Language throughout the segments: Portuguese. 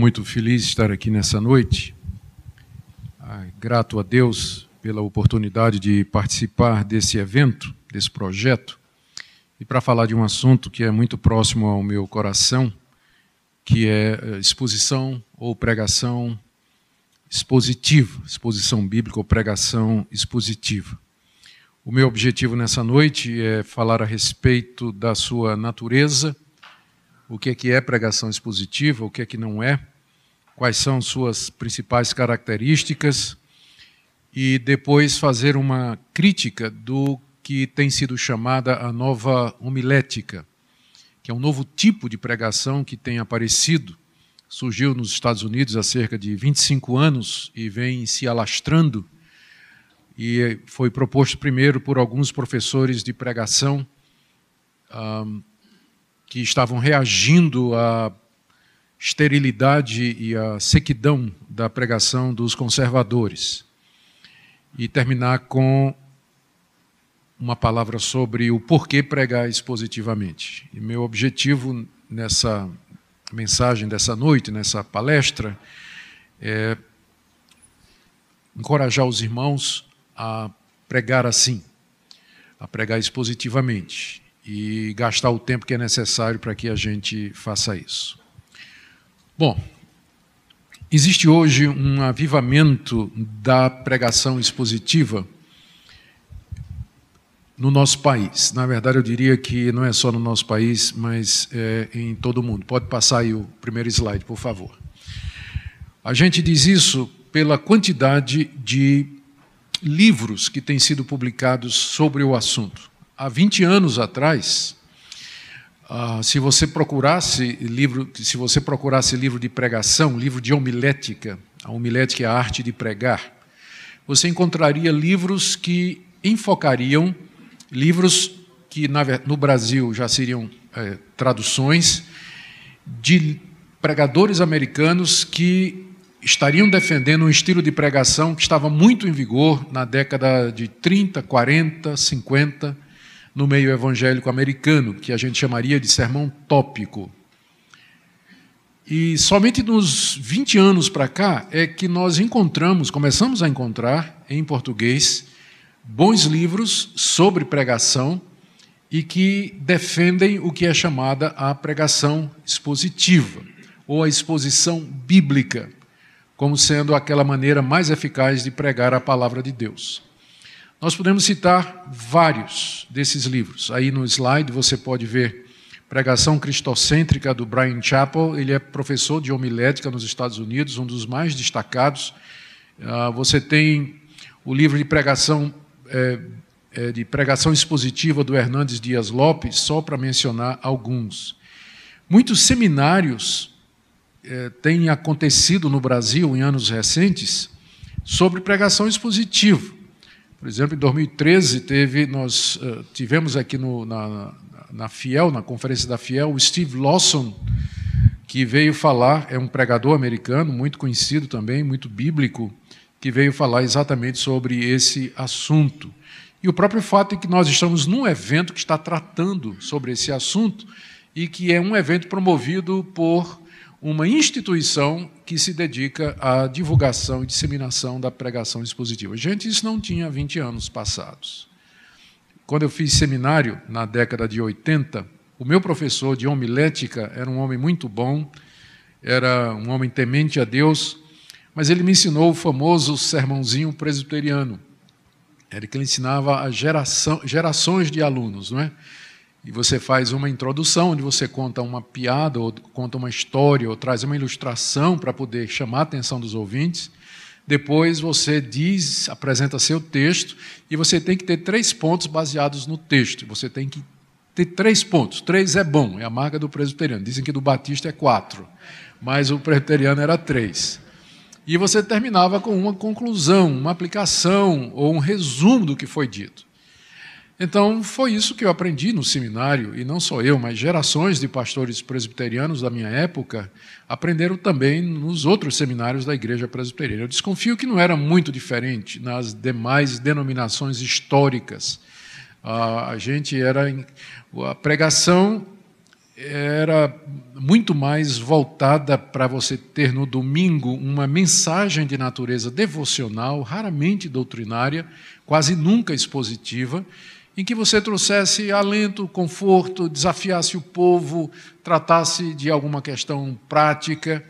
Muito feliz de estar aqui nessa noite. Grato a Deus pela oportunidade de participar desse evento, desse projeto, e para falar de um assunto que é muito próximo ao meu coração, que é eh, exposição ou pregação expositiva, exposição bíblica ou pregação expositiva. O meu objetivo nessa noite é falar a respeito da sua natureza o que é que é pregação expositiva, o que é que não é, quais são suas principais características e depois fazer uma crítica do que tem sido chamada a nova homilética, que é um novo tipo de pregação que tem aparecido, surgiu nos Estados Unidos há cerca de 25 anos e vem se alastrando. E foi proposto primeiro por alguns professores de pregação um, que estavam reagindo à esterilidade e à sequidão da pregação dos conservadores. E terminar com uma palavra sobre o porquê pregar expositivamente. E meu objetivo nessa mensagem dessa noite, nessa palestra, é encorajar os irmãos a pregar assim, a pregar expositivamente e gastar o tempo que é necessário para que a gente faça isso. Bom, existe hoje um avivamento da pregação expositiva no nosso país. Na verdade, eu diria que não é só no nosso país, mas é em todo o mundo. Pode passar aí o primeiro slide, por favor. A gente diz isso pela quantidade de livros que têm sido publicados sobre o assunto há 20 anos atrás, uh, se você procurasse livro, se você procurasse livro de pregação, livro de homilética, a homilética é a arte de pregar, você encontraria livros que enfocariam livros que no Brasil já seriam é, traduções de pregadores americanos que estariam defendendo um estilo de pregação que estava muito em vigor na década de 30, 40, 50 no meio evangélico americano, que a gente chamaria de sermão tópico. E somente nos 20 anos para cá é que nós encontramos, começamos a encontrar em português, bons livros sobre pregação e que defendem o que é chamada a pregação expositiva, ou a exposição bíblica, como sendo aquela maneira mais eficaz de pregar a palavra de Deus. Nós podemos citar vários desses livros. Aí no slide você pode ver Pregação Cristocêntrica do Brian Chappell. Ele é professor de homilética nos Estados Unidos, um dos mais destacados. Ah, você tem o livro de pregação é, é, de pregação expositiva do Hernandes Dias Lopes, só para mencionar alguns. Muitos seminários é, têm acontecido no Brasil em anos recentes sobre pregação expositiva. Por exemplo, em 2013 teve, nós uh, tivemos aqui no, na, na Fiel, na conferência da Fiel, o Steve Lawson, que veio falar, é um pregador americano, muito conhecido também, muito bíblico, que veio falar exatamente sobre esse assunto. E o próprio fato de que nós estamos num evento que está tratando sobre esse assunto e que é um evento promovido por uma instituição que se dedica à divulgação e disseminação da pregação expositiva. Gente, isso não tinha 20 anos passados. Quando eu fiz seminário, na década de 80, o meu professor de homilética era um homem muito bom, era um homem temente a Deus, mas ele me ensinou o famoso sermãozinho presbiteriano. Era que ele ensinava a geração, gerações de alunos, não é? E você faz uma introdução onde você conta uma piada, ou conta uma história, ou traz uma ilustração para poder chamar a atenção dos ouvintes. Depois você diz, apresenta seu texto, e você tem que ter três pontos baseados no texto. Você tem que ter três pontos. Três é bom, é a marca do presbiteriano. Dizem que do batista é quatro, mas o presbiteriano era três. E você terminava com uma conclusão, uma aplicação ou um resumo do que foi dito. Então, foi isso que eu aprendi no seminário, e não só eu, mas gerações de pastores presbiterianos da minha época aprenderam também nos outros seminários da igreja presbiteriana. Eu desconfio que não era muito diferente nas demais denominações históricas. A gente era. A pregação era muito mais voltada para você ter no domingo uma mensagem de natureza devocional, raramente doutrinária, quase nunca expositiva, em que você trouxesse alento, conforto, desafiasse o povo, tratasse de alguma questão prática,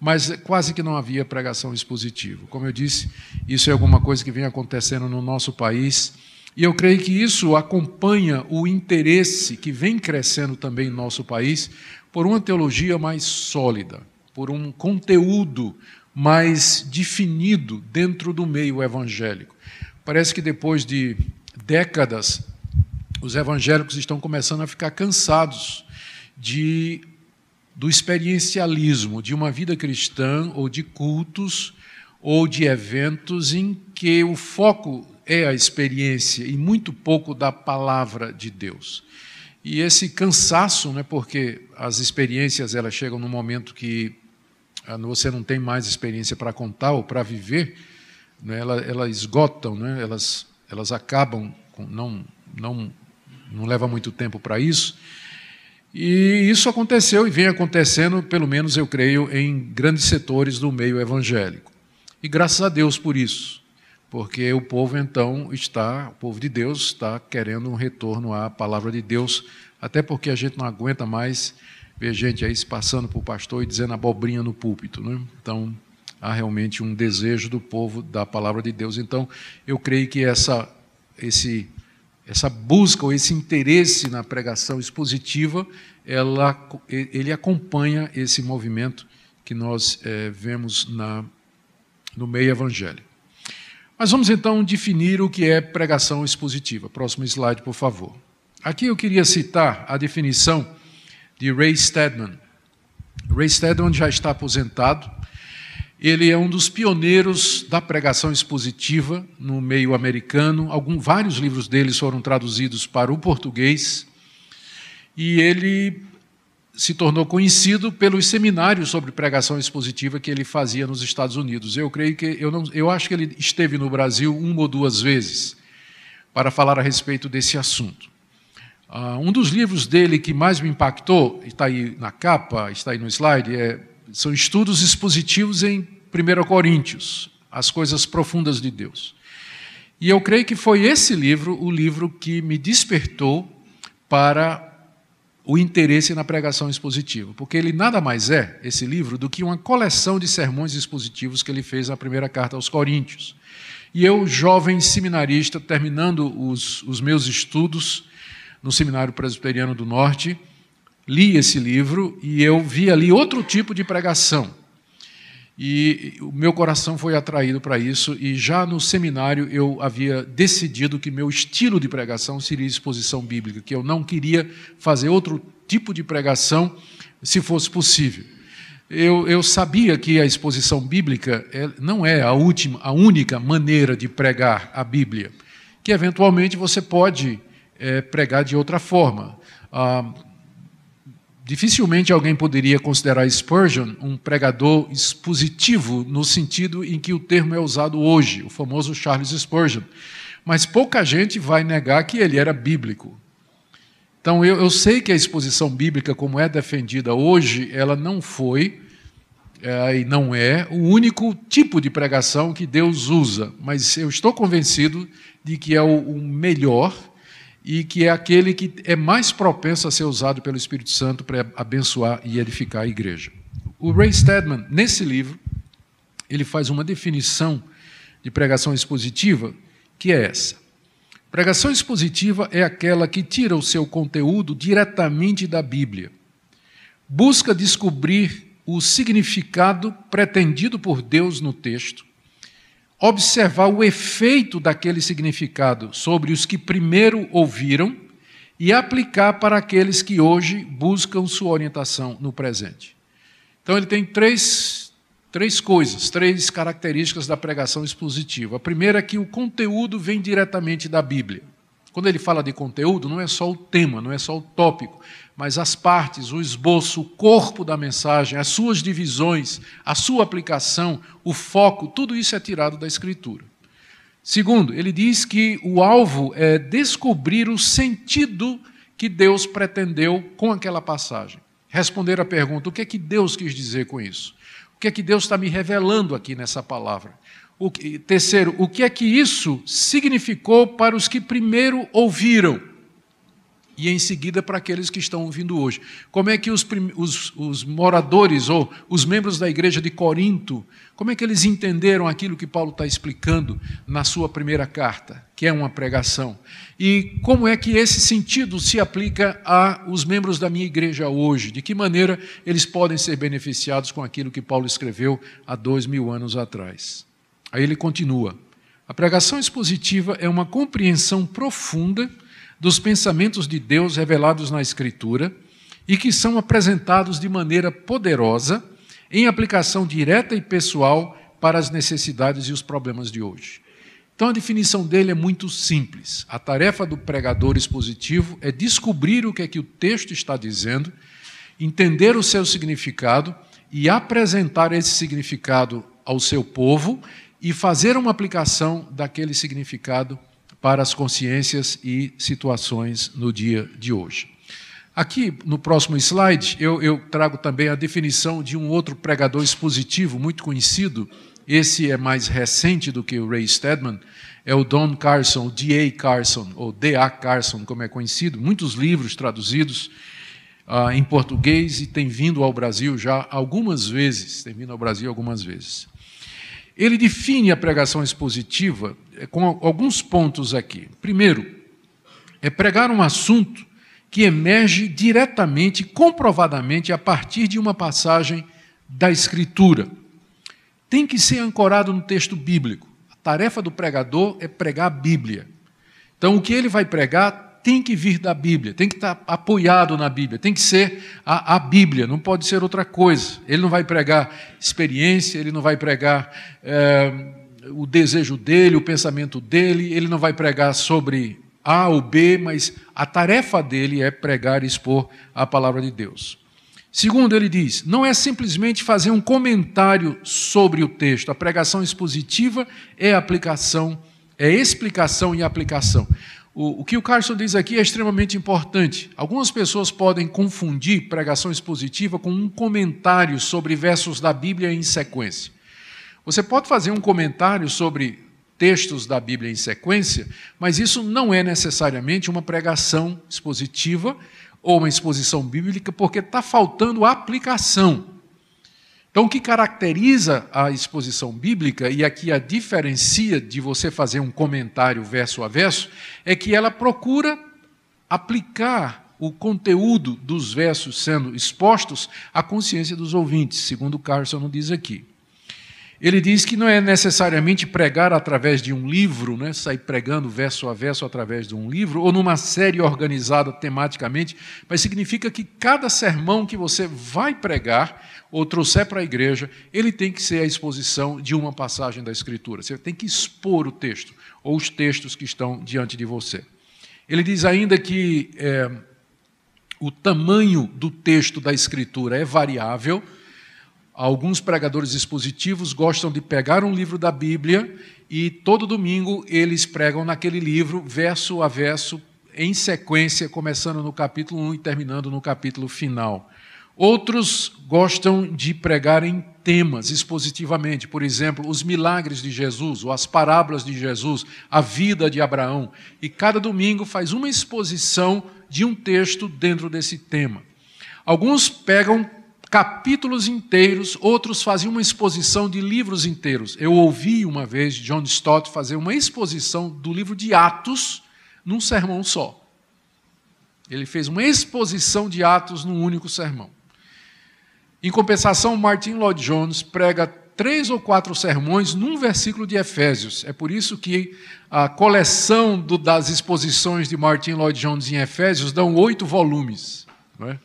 mas quase que não havia pregação expositiva. Como eu disse, isso é alguma coisa que vem acontecendo no nosso país e eu creio que isso acompanha o interesse que vem crescendo também no nosso país por uma teologia mais sólida, por um conteúdo mais definido dentro do meio evangélico. Parece que depois de décadas, os evangélicos estão começando a ficar cansados de do experiencialismo, de uma vida cristã ou de cultos ou de eventos em que o foco é a experiência e muito pouco da palavra de Deus. E esse cansaço, né, porque as experiências elas chegam no momento que ah, você não tem mais experiência para contar ou para viver, né, elas, elas esgotam, né, elas, elas acabam, com, não, não, não leva muito tempo para isso. E isso aconteceu e vem acontecendo, pelo menos eu creio, em grandes setores do meio evangélico. E graças a Deus por isso porque o povo então está, o povo de Deus está querendo um retorno à palavra de Deus, até porque a gente não aguenta mais ver gente aí se passando por pastor e dizendo abobrinha no púlpito. Né? Então, há realmente um desejo do povo da palavra de Deus. Então, eu creio que essa, esse, essa busca ou esse interesse na pregação expositiva, ela, ele acompanha esse movimento que nós é, vemos na, no meio evangélico. Mas vamos então definir o que é pregação expositiva. Próximo slide, por favor. Aqui eu queria citar a definição de Ray Stedman. Ray Stedman já está aposentado. Ele é um dos pioneiros da pregação expositiva no meio americano. Algum, vários livros dele foram traduzidos para o português. E ele se tornou conhecido pelos seminários sobre pregação expositiva que ele fazia nos Estados Unidos. Eu creio que eu não, eu acho que ele esteve no Brasil uma ou duas vezes para falar a respeito desse assunto. Uh, um dos livros dele que mais me impactou, está aí na capa, está aí no slide, é, são estudos expositivos em 1 Coríntios, as coisas profundas de Deus. E eu creio que foi esse livro o livro que me despertou para o interesse na pregação expositiva, porque ele nada mais é, esse livro, do que uma coleção de sermões expositivos que ele fez na primeira carta aos Coríntios. E eu, jovem seminarista, terminando os, os meus estudos no Seminário Presbiteriano do Norte, li esse livro e eu vi ali outro tipo de pregação. E o meu coração foi atraído para isso, e já no seminário eu havia decidido que meu estilo de pregação seria exposição bíblica, que eu não queria fazer outro tipo de pregação se fosse possível. Eu, eu sabia que a exposição bíblica é, não é a, última, a única maneira de pregar a Bíblia, que eventualmente você pode é, pregar de outra forma. Ah, Dificilmente alguém poderia considerar Spurgeon um pregador expositivo no sentido em que o termo é usado hoje, o famoso Charles Spurgeon. Mas pouca gente vai negar que ele era bíblico. Então eu, eu sei que a exposição bíblica, como é defendida hoje, ela não foi é, e não é o único tipo de pregação que Deus usa, mas eu estou convencido de que é o, o melhor e que é aquele que é mais propenso a ser usado pelo Espírito Santo para abençoar e edificar a igreja. O Ray Stedman, nesse livro, ele faz uma definição de pregação expositiva que é essa. Pregação expositiva é aquela que tira o seu conteúdo diretamente da Bíblia. Busca descobrir o significado pretendido por Deus no texto observar o efeito daquele significado sobre os que primeiro ouviram e aplicar para aqueles que hoje buscam sua orientação no presente. Então, ele tem três, três coisas, três características da pregação expositiva. A primeira é que o conteúdo vem diretamente da Bíblia. Quando ele fala de conteúdo, não é só o tema, não é só o tópico, mas as partes, o esboço, o corpo da mensagem, as suas divisões, a sua aplicação, o foco, tudo isso é tirado da Escritura. Segundo, ele diz que o alvo é descobrir o sentido que Deus pretendeu com aquela passagem. Responder a pergunta: o que é que Deus quis dizer com isso? O que é que Deus está me revelando aqui nessa palavra? O que, terceiro, o que é que isso significou para os que primeiro ouviram? E em seguida para aqueles que estão ouvindo hoje. Como é que os, os, os moradores ou os membros da igreja de Corinto, como é que eles entenderam aquilo que Paulo está explicando na sua primeira carta, que é uma pregação? E como é que esse sentido se aplica aos membros da minha igreja hoje? De que maneira eles podem ser beneficiados com aquilo que Paulo escreveu há dois mil anos atrás? Aí ele continua: a pregação expositiva é uma compreensão profunda dos pensamentos de Deus revelados na Escritura e que são apresentados de maneira poderosa em aplicação direta e pessoal para as necessidades e os problemas de hoje. Então a definição dele é muito simples. A tarefa do pregador expositivo é descobrir o que é que o texto está dizendo, entender o seu significado e apresentar esse significado ao seu povo e fazer uma aplicação daquele significado para as consciências e situações no dia de hoje. Aqui, no próximo slide, eu, eu, trago também a definição de um outro pregador expositivo muito conhecido. Esse é mais recente do que o Ray Stedman, é o Don Carson, D.A. Carson, ou D.A. Carson, como é conhecido. Muitos livros traduzidos uh, em português e tem vindo ao Brasil já algumas vezes. Tem vindo ao Brasil algumas vezes. Ele define a pregação expositiva eh, com alguns pontos aqui. Primeiro, é pregar um assunto que emerge diretamente, comprovadamente, a partir de uma passagem da Escritura. Tem que ser ancorado no texto bíblico. A tarefa do pregador é pregar a Bíblia. Então, o que ele vai pregar tem que vir da Bíblia, tem que estar apoiado na Bíblia, tem que ser a, a, Bíblia, não pode ser outra coisa. Ele não vai pregar experiência, ele não vai pregar é, o desejo dele, o pensamento dele, ele não vai pregar sobre A ou B, mas a tarefa dele é pregar e expor a palavra de Deus. Segundo, ele diz: não é simplesmente fazer um comentário sobre o texto, a pregação expositiva é aplicação, é explicação e aplicação. O, o que o Carson diz aqui é extremamente importante. Algumas pessoas podem confundir pregação expositiva com um comentário sobre versos da Bíblia em sequência. Você pode fazer um comentário sobre textos da Bíblia em sequência, mas isso não é necessariamente uma pregação expositiva ou uma exposição bíblica, porque está faltando aplicação. Então, o que caracteriza a exposição bíblica, e aqui a diferencia de você fazer um comentário verso a verso, é que ela procura aplicar o conteúdo dos versos sendo expostos à consciência dos ouvintes, segundo Carson diz aqui. Ele diz que não é necessariamente pregar através de um livro, né, sair pregando verso a verso através de um livro, ou numa série organizada tematicamente, mas significa que cada sermão que você vai pregar ou trouxer para a igreja, ele tem que ser a exposição de uma passagem da Escritura. Você tem que expor o texto, ou os textos que estão diante de você. Ele diz ainda que é, o tamanho do texto da Escritura é variável Alguns pregadores expositivos gostam de pegar um livro da Bíblia e todo domingo eles pregam naquele livro, verso a verso, em sequência, começando no capítulo 1 e terminando no capítulo final. Outros gostam de pregar em temas expositivamente, por exemplo, os milagres de Jesus, ou as parábolas de Jesus, a vida de Abraão. E cada domingo faz uma exposição de um texto dentro desse tema. Alguns pegam capítulos inteiros, outros faziam uma exposição de livros inteiros. Eu ouvi uma vez John Stott fazer uma exposição do livro de Atos num sermão só. Ele fez uma exposição de Atos num único sermão. Em compensação, Martin Lloyd Jones prega três ou quatro sermões num versículo de Efésios. É por isso que a coleção do, das exposições de Martin Lloyd Jones em Efésios dão oito volumes. É?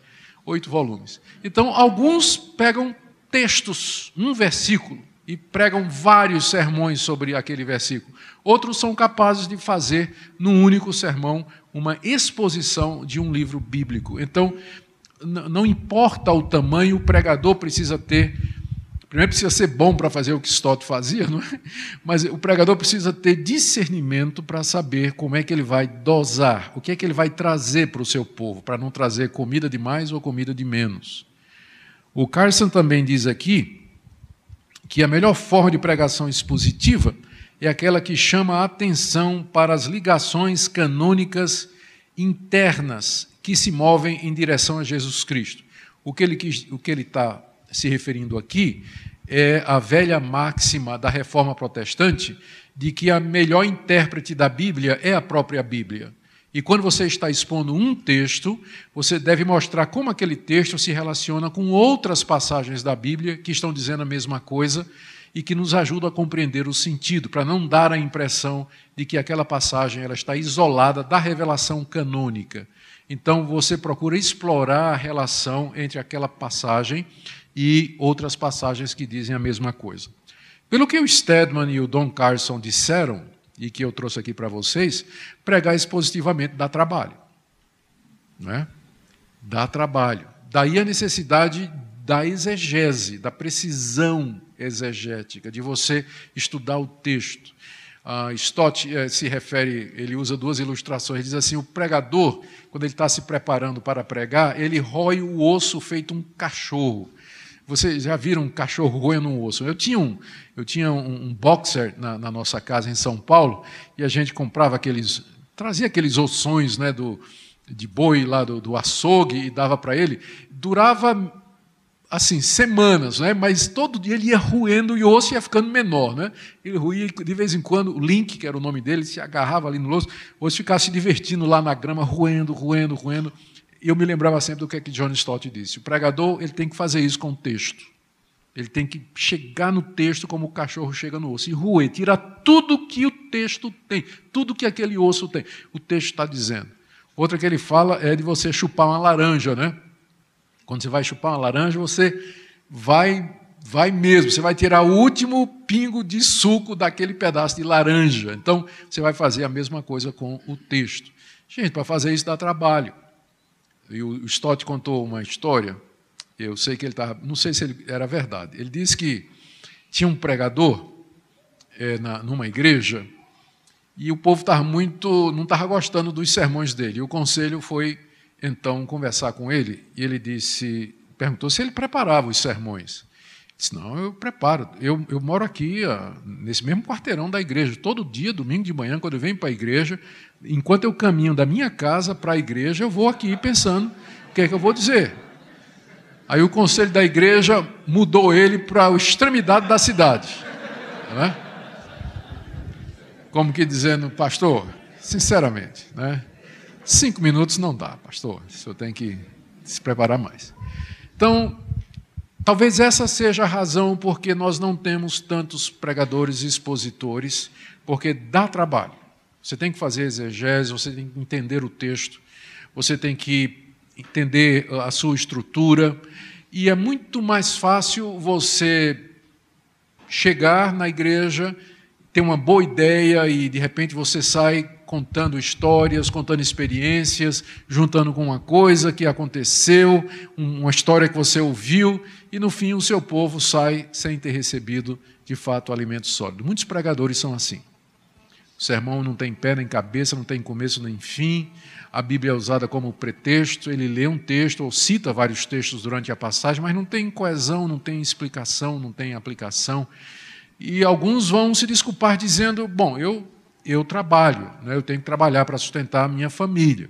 oito volumes. Então, alguns pegam textos, um versículo, e pregam vários sermões sobre aquele versículo. Outros são capazes de fazer, num único sermão, uma exposição de um livro bíblico. Então, não importa o tamanho, o pregador precisa ter Primeiro precisa ser bom para fazer o que Stott fazia, não é? Mas o pregador precisa ter discernimento para saber como é que ele vai dosar, o que é que ele vai trazer para o seu povo, para não trazer comida de mais ou comida de menos. O Carson também diz aqui que a melhor forma de pregação expositiva é aquela que chama a atenção para as ligações canônicas internas que se movem em direção a Jesus Cristo. O que ele está se referindo aqui é a velha máxima da reforma protestante de que a melhor intérprete da Bíblia é a própria Bíblia. E quando você está expondo um texto, você deve mostrar como aquele texto se relaciona com outras passagens da Bíblia que estão dizendo a mesma coisa e que nos ajudam a compreender o sentido, para não dar a impressão de que aquela passagem ela está isolada da revelação canônica. Então você procura explorar a relação entre aquela passagem e outras passagens que dizem a mesma coisa. Pelo que o Stedman e o Don Carson disseram, e que eu trouxe aqui para vocês, pregar expositivamente dá trabalho. Não é? Dá trabalho. Daí a necessidade da exegese, da precisão exegética, de você estudar o texto. Uh, Stott eh, se refere, ele usa duas ilustrações, diz assim: o pregador, quando ele está se preparando para pregar, ele rói o osso feito um cachorro. Vocês já viram um cachorro roendo um osso? Eu tinha um, eu tinha um, um boxer na, na, nossa casa em São Paulo e a gente comprava aqueles, trazia aqueles ossões né, do, de boi lá do, do açougue e dava para ele. Durava assim, semanas, né? mas todo dia ele ia roendo e o osso ia ficando menor. Né? Ele ruía de vez em quando, o Link, que era o nome dele, se agarrava ali no osso, o osso ficava se divertindo lá na grama, roendo, roendo, roendo. E eu me lembrava sempre do que, é que John Stott disse. O pregador ele tem que fazer isso com o texto. Ele tem que chegar no texto como o cachorro chega no osso. E roer, tirar tudo que o texto tem, tudo que aquele osso tem. O texto está dizendo. Outra que ele fala é de você chupar uma laranja, né? Quando você vai chupar uma laranja, você vai vai mesmo, você vai tirar o último pingo de suco daquele pedaço de laranja. Então, você vai fazer a mesma coisa com o texto. Gente, para fazer isso dá trabalho. E o Stott contou uma história, eu sei que ele estava, não sei se ele, era verdade. Ele disse que tinha um pregador é, na, numa igreja e o povo estava muito, não estava gostando dos sermões dele. E o conselho foi então conversar com ele e ele disse, perguntou se ele preparava os sermões. Disse, não, eu preparo. Eu, eu moro aqui, nesse mesmo quarteirão da igreja. Todo dia, domingo de manhã, quando eu venho para a igreja, enquanto eu caminho da minha casa para a igreja, eu vou aqui pensando o que é que eu vou dizer. Aí o conselho da igreja mudou ele para a extremidade da cidade. Né? Como que dizendo, pastor, sinceramente, né? Cinco minutos não dá, pastor. O senhor tem que se preparar mais. Então, Talvez essa seja a razão porque nós não temos tantos pregadores e expositores, porque dá trabalho. Você tem que fazer exegese, você tem que entender o texto, você tem que entender a sua estrutura, e é muito mais fácil você chegar na igreja, ter uma boa ideia e de repente você sai contando histórias, contando experiências, juntando com uma coisa que aconteceu, uma história que você ouviu, e no fim o seu povo sai sem ter recebido de fato alimento sólido. Muitos pregadores são assim. O sermão não tem pé nem cabeça, não tem começo nem fim. A Bíblia é usada como pretexto, ele lê um texto ou cita vários textos durante a passagem, mas não tem coesão, não tem explicação, não tem aplicação. E alguns vão se desculpar dizendo: Bom, eu eu trabalho, né? eu tenho que trabalhar para sustentar a minha família.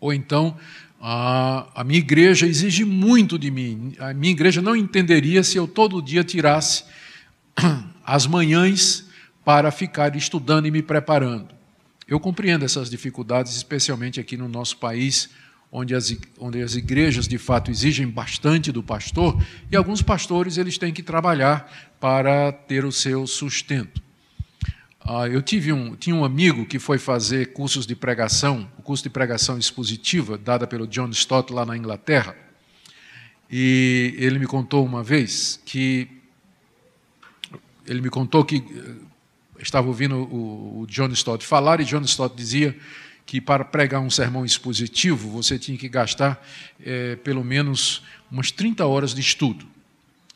Ou então, a, a minha igreja exige muito de mim. A minha igreja não entenderia se eu todo dia tirasse as manhãs para ficar estudando e me preparando. Eu compreendo essas dificuldades, especialmente aqui no nosso país, onde as, onde as igrejas de fato exigem bastante do pastor, e alguns pastores eles têm que trabalhar para ter o seu sustento. Ah, eu tive um, tinha um amigo que foi fazer cursos de pregação, o curso de pregação expositiva, dada pelo John Stott lá na Inglaterra. E ele me contou uma vez que ele me contou que eh, estava ouvindo o, o John Stott falar e John Stott dizia que para pregar um sermão expositivo você tinha que gastar é, pelo menos umas 30 horas de estudo.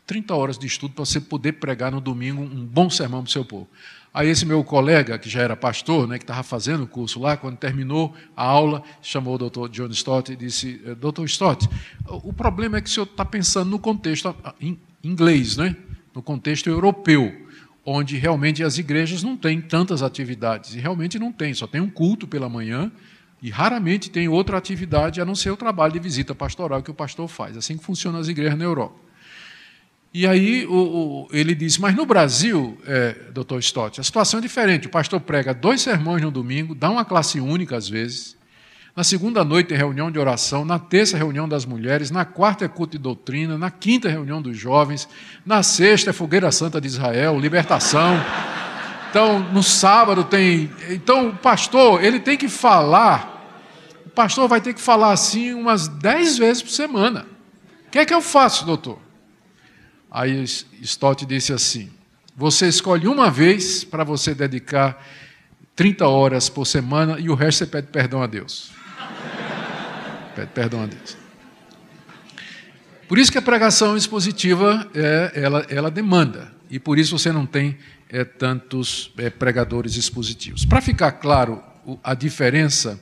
30 horas de estudo para você poder pregar no domingo um bom sermão para o seu povo. Aí esse meu colega, que já era pastor, né, que estava fazendo o curso lá, quando terminou a aula, chamou o doutor John Stott e disse, eh, doutor Stott, o problema é que o senhor está pensando no contexto em inglês, né? no contexto europeu, onde realmente as igrejas não têm tantas atividades, e realmente não tem, só tem um culto pela manhã, e raramente tem outra atividade a não ser o trabalho de visita pastoral que o pastor faz. Assim que funcionam as igrejas na Europa. E aí o, o, ele disse, mas no Brasil, é, doutor Stott, a situação é diferente. O pastor prega dois sermões no domingo, dá uma classe única às vezes. Na segunda noite reunião de oração, na terça reunião das mulheres, na quarta é culto de doutrina, na quinta reunião dos jovens, na sexta é fogueira santa de Israel, libertação. Então, no sábado tem. Então, o pastor, ele tem que falar pastor vai ter que falar assim umas dez vezes por semana. O que é que eu faço, doutor? Aí Stott disse assim: você escolhe uma vez para você dedicar 30 horas por semana e o resto você pede perdão a Deus. pede perdão a Deus. Por isso que a pregação expositiva é, ela, ela demanda, e por isso você não tem é, tantos é, pregadores expositivos. Para ficar claro a diferença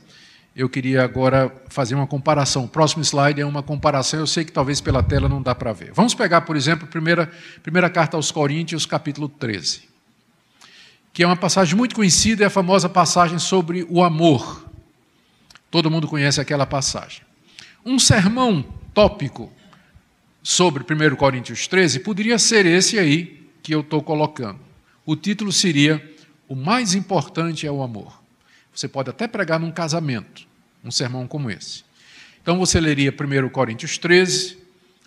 eu queria agora fazer uma comparação. O próximo slide é uma comparação, eu sei que talvez pela tela não dá para ver. Vamos pegar, por exemplo, a primeira, primeira carta aos Coríntios, capítulo 13, que é uma passagem muito conhecida, é a famosa passagem sobre o amor. Todo mundo conhece aquela passagem. Um sermão tópico sobre 1 Coríntios 13 poderia ser esse aí que eu estou colocando. O título seria O mais importante é o amor. Você pode até pregar num casamento, um sermão como esse. Então você leria 1 Coríntios 13,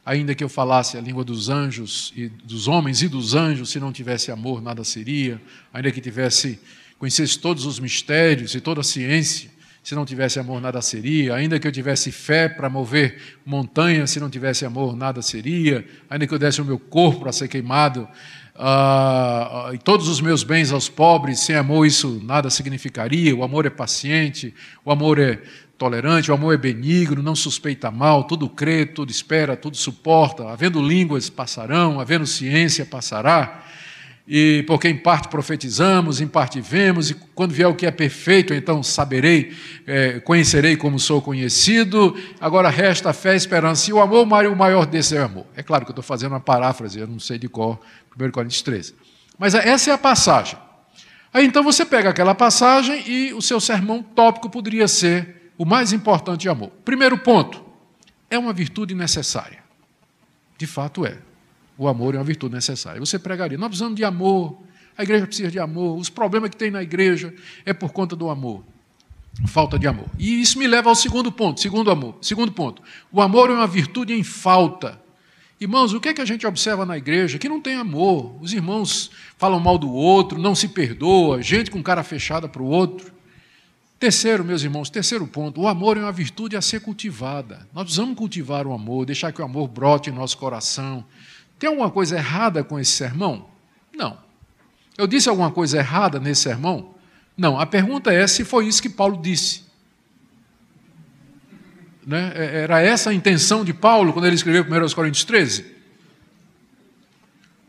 ainda que eu falasse a língua dos anjos e dos homens e dos anjos, se não tivesse amor, nada seria, ainda que tivesse conhecesse todos os mistérios e toda a ciência, se não tivesse amor, nada seria. Ainda que eu tivesse fé para mover montanhas, se não tivesse amor, nada seria. Ainda que eu desse o meu corpo para ser queimado, ah, e todos os meus bens aos pobres, sem amor isso nada significaria. O amor é paciente, o amor é tolerante, o amor é benigno, não suspeita mal, tudo crê, tudo espera, tudo suporta. Havendo línguas passarão, havendo ciência passará. E porque em parte profetizamos, em parte vemos, e quando vier o que é perfeito, então saberei, é, conhecerei como sou conhecido. Agora resta a fé, a esperança e o amor, o maior desse é o amor. É claro que eu estou fazendo uma paráfrase, eu não sei de qual 1 Coríntios 13. Mas essa é a passagem. Aí então você pega aquela passagem e o seu sermão tópico poderia ser o mais importante de amor. Primeiro ponto, é uma virtude necessária. De fato é. O amor é uma virtude necessária. Você pregaria, nós precisamos de amor, a igreja precisa de amor, os problemas que tem na igreja é por conta do amor. Falta de amor. E isso me leva ao segundo ponto, segundo amor. Segundo ponto. O amor é uma virtude em falta. Irmãos, o que é que a gente observa na igreja? Que não tem amor. Os irmãos falam mal do outro, não se perdoa, gente com cara fechada para o outro. Terceiro, meus irmãos, terceiro ponto, o amor é uma virtude a ser cultivada. Nós precisamos cultivar o amor, deixar que o amor brote em nosso coração. Tem alguma coisa errada com esse sermão? Não. Eu disse alguma coisa errada nesse sermão? Não. A pergunta é se foi isso que Paulo disse. Né? É, era essa a intenção de Paulo quando ele escreveu 1 Coríntios 13?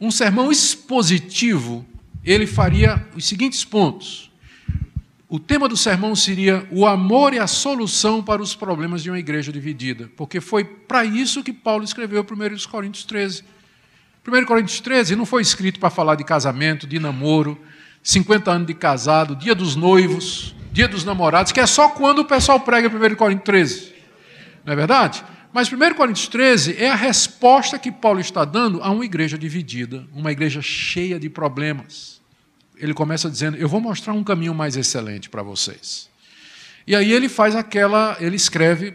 Um sermão expositivo, ele faria os seguintes pontos. O tema do sermão seria o amor e a solução para os problemas de uma igreja dividida, porque foi para isso que Paulo escreveu 1 Coríntios 13. 1 Coríntios 13 não foi escrito para falar de casamento, de namoro, 50 anos de casado, dia dos noivos, dia dos namorados, que é só quando o pessoal prega 1 Coríntios 13. Não é verdade? Mas 1 Coríntios 13 é a resposta que Paulo está dando a uma igreja dividida, uma igreja cheia de problemas. Ele começa dizendo: Eu vou mostrar um caminho mais excelente para vocês. E aí ele faz aquela, ele escreve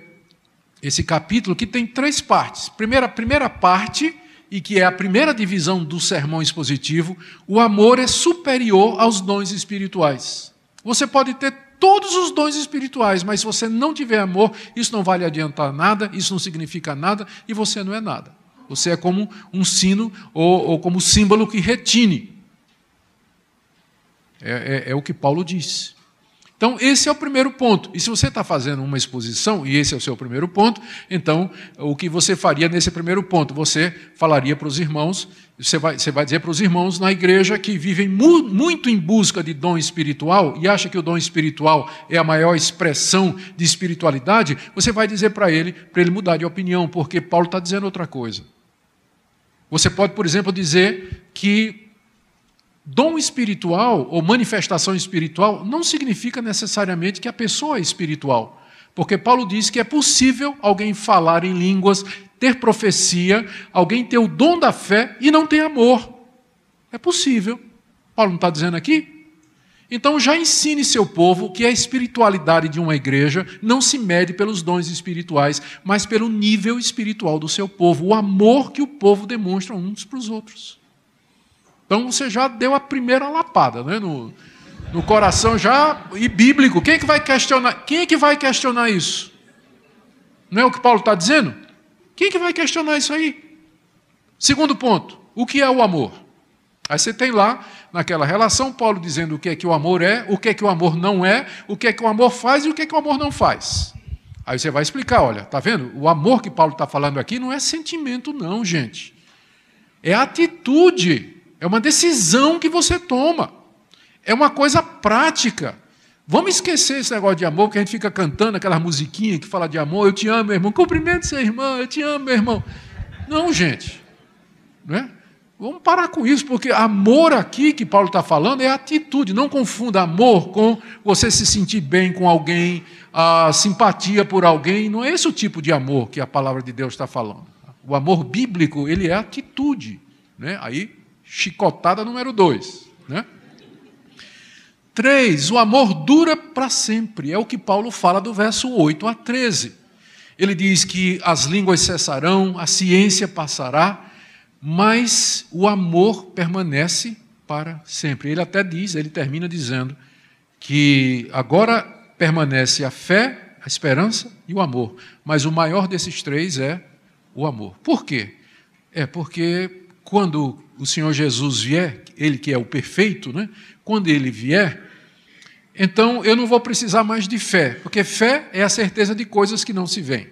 esse capítulo que tem três partes. Primeira, primeira parte, e que é a primeira divisão do sermão expositivo, o amor é superior aos dons espirituais. Você pode ter todos os dons espirituais, mas se você não tiver amor, isso não vai lhe adiantar nada, isso não significa nada e você não é nada. Você é como um sino ou, ou como símbolo que retine. É, é, é o que Paulo diz. Então, esse é o primeiro ponto. E se você está fazendo uma exposição, e esse é o seu primeiro ponto, então, o que você faria nesse primeiro ponto? Você falaria para os irmãos, você vai, você vai dizer para os irmãos na igreja que vivem mu muito em busca de dom espiritual e acha que o dom espiritual é a maior expressão de espiritualidade, você vai dizer para ele, para ele mudar de opinião, porque Paulo está dizendo outra coisa. Você pode, por exemplo, dizer que Dom espiritual ou manifestação espiritual não significa necessariamente que a pessoa é espiritual. Porque Paulo diz que é possível alguém falar em línguas, ter profecia, alguém ter o dom da fé e não ter amor. É possível. Paulo não está dizendo aqui? Então já ensine seu povo que a espiritualidade de uma igreja não se mede pelos dons espirituais, mas pelo nível espiritual do seu povo, o amor que o povo demonstra uns para os outros. Então você já deu a primeira lapada né? no, no coração já e bíblico. Quem é que vai questionar? Quem é que vai questionar isso? Não é o que Paulo está dizendo? Quem que vai questionar isso aí? Segundo ponto, o que é o amor? Aí você tem lá, naquela relação, Paulo dizendo o que é que o amor é, o que é que o amor não é, o que é que o amor faz e o que é que o amor não faz. Aí você vai explicar, olha, tá vendo? O amor que Paulo está falando aqui não é sentimento, não, gente. É atitude. É uma decisão que você toma. É uma coisa prática. Vamos esquecer esse negócio de amor, que a gente fica cantando aquela musiquinha que fala de amor. Eu te amo, meu irmão. Cumprimento seu irmão. Eu te amo, meu irmão. Não, gente. Não é? Vamos parar com isso, porque amor aqui que Paulo está falando é atitude. Não confunda amor com você se sentir bem com alguém, a simpatia por alguém. Não é esse o tipo de amor que a palavra de Deus está falando. O amor bíblico, ele é atitude. Né? Aí chicotada número dois. Né? Três, o amor dura para sempre. É o que Paulo fala do verso 8 a 13. Ele diz que as línguas cessarão, a ciência passará, mas o amor permanece para sempre. Ele até diz, ele termina dizendo que agora permanece a fé, a esperança e o amor, mas o maior desses três é o amor. Por quê? É porque quando o Senhor Jesus vier, ele que é o perfeito, né? quando ele vier, então eu não vou precisar mais de fé, porque fé é a certeza de coisas que não se veem.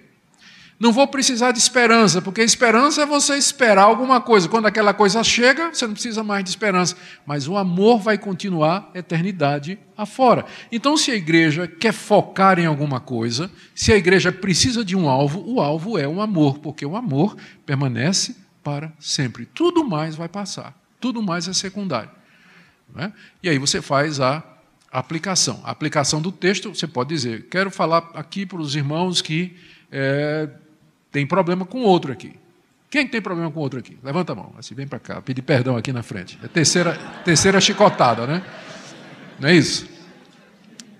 Não vou precisar de esperança, porque esperança é você esperar alguma coisa. Quando aquela coisa chega, você não precisa mais de esperança. Mas o amor vai continuar eternidade afora. Então, se a igreja quer focar em alguma coisa, se a igreja precisa de um alvo, o alvo é o amor, porque o amor permanece para sempre. Tudo mais vai passar, tudo mais é secundário. É? E aí você faz a aplicação. A aplicação do texto, você pode dizer, quero falar aqui para os irmãos que é, tem problema com outro aqui. Quem tem problema com outro aqui? Levanta a mão, assim, vem para cá, pedir perdão aqui na frente. É terceira, terceira chicotada, né? Não é isso?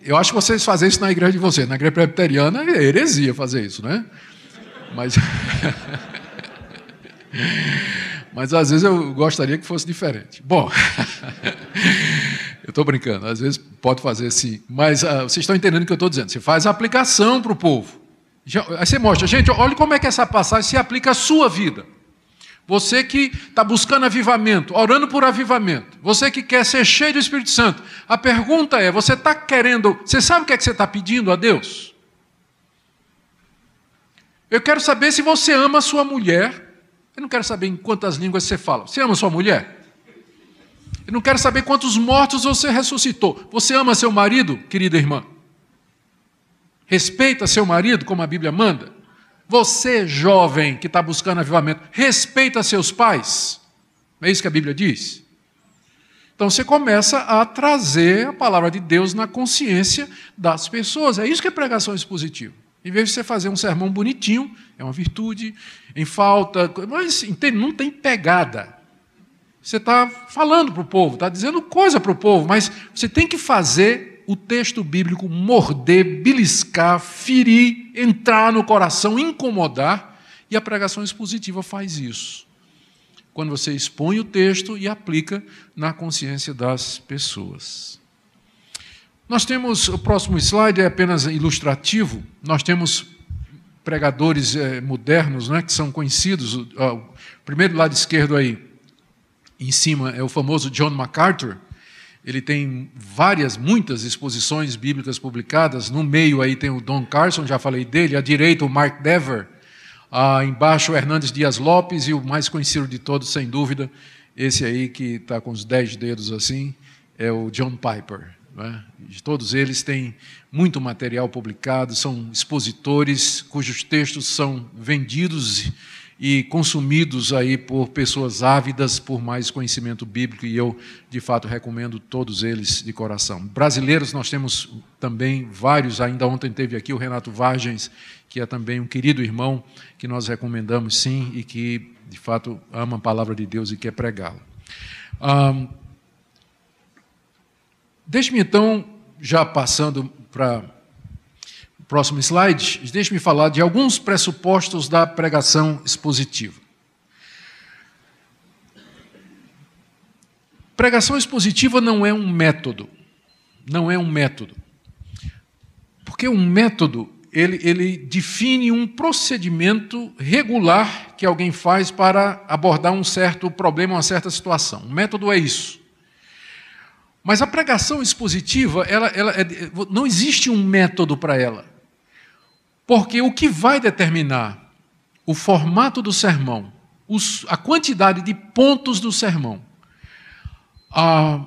Eu acho que vocês fazem isso na igreja de vocês. Na igreja presbiteriana é heresia fazer isso, né? Mas. Mas às vezes eu gostaria que fosse diferente. Bom, eu estou brincando, às vezes pode fazer sim. Mas uh, vocês estão entendendo o que eu estou dizendo. Você faz a aplicação para o povo. Já, aí você mostra, gente, olha como é que essa passagem se aplica à sua vida. Você que está buscando avivamento, orando por avivamento, você que quer ser cheio do Espírito Santo, a pergunta é: você está querendo, você sabe o que é que você está pedindo a Deus? Eu quero saber se você ama a sua mulher eu não quero saber em quantas línguas você fala. Você ama sua mulher? Eu não quero saber quantos mortos você ressuscitou. Você ama seu marido, querida irmã? Respeita seu marido, como a Bíblia manda? Você, jovem que está buscando avivamento, respeita seus pais? É isso que a Bíblia diz? Então você começa a trazer a palavra de Deus na consciência das pessoas. É isso que é pregação expositiva. Em vez de você fazer um sermão bonitinho, é uma virtude, em falta, mas não tem pegada. Você está falando para o povo, está dizendo coisa para o povo, mas você tem que fazer o texto bíblico morder, beliscar, ferir, entrar no coração, incomodar, e a pregação expositiva faz isso. Quando você expõe o texto e aplica na consciência das pessoas. Nós temos, o próximo slide é apenas ilustrativo, nós temos pregadores é, modernos né, que são conhecidos. O, primeiro lado esquerdo aí, em cima, é o famoso John MacArthur. Ele tem várias, muitas exposições bíblicas publicadas. No meio aí tem o Don Carson, já falei dele. À direita, o Mark Dever. Ah, embaixo, o Hernandes Dias Lopes. E o mais conhecido de todos, sem dúvida, esse aí que está com os dez dedos assim, é o John Piper. Né? Todos eles têm muito material publicado, são expositores cujos textos são vendidos e consumidos aí por pessoas ávidas por mais conhecimento bíblico e eu, de fato, recomendo todos eles de coração. Brasileiros nós temos também vários, ainda ontem teve aqui o Renato Vargens, que é também um querido irmão que nós recomendamos sim e que, de fato, ama a palavra de Deus e quer pregá-la. Deixe-me então, já passando para próximo slide, deixe-me falar de alguns pressupostos da pregação expositiva. Pregação expositiva não é um método, não é um método. Porque um método, ele, ele define um procedimento regular que alguém faz para abordar um certo problema, uma certa situação. Um método é isso. Mas a pregação expositiva, ela, ela é, não existe um método para ela. Porque o que vai determinar o formato do sermão, a quantidade de pontos do sermão, a,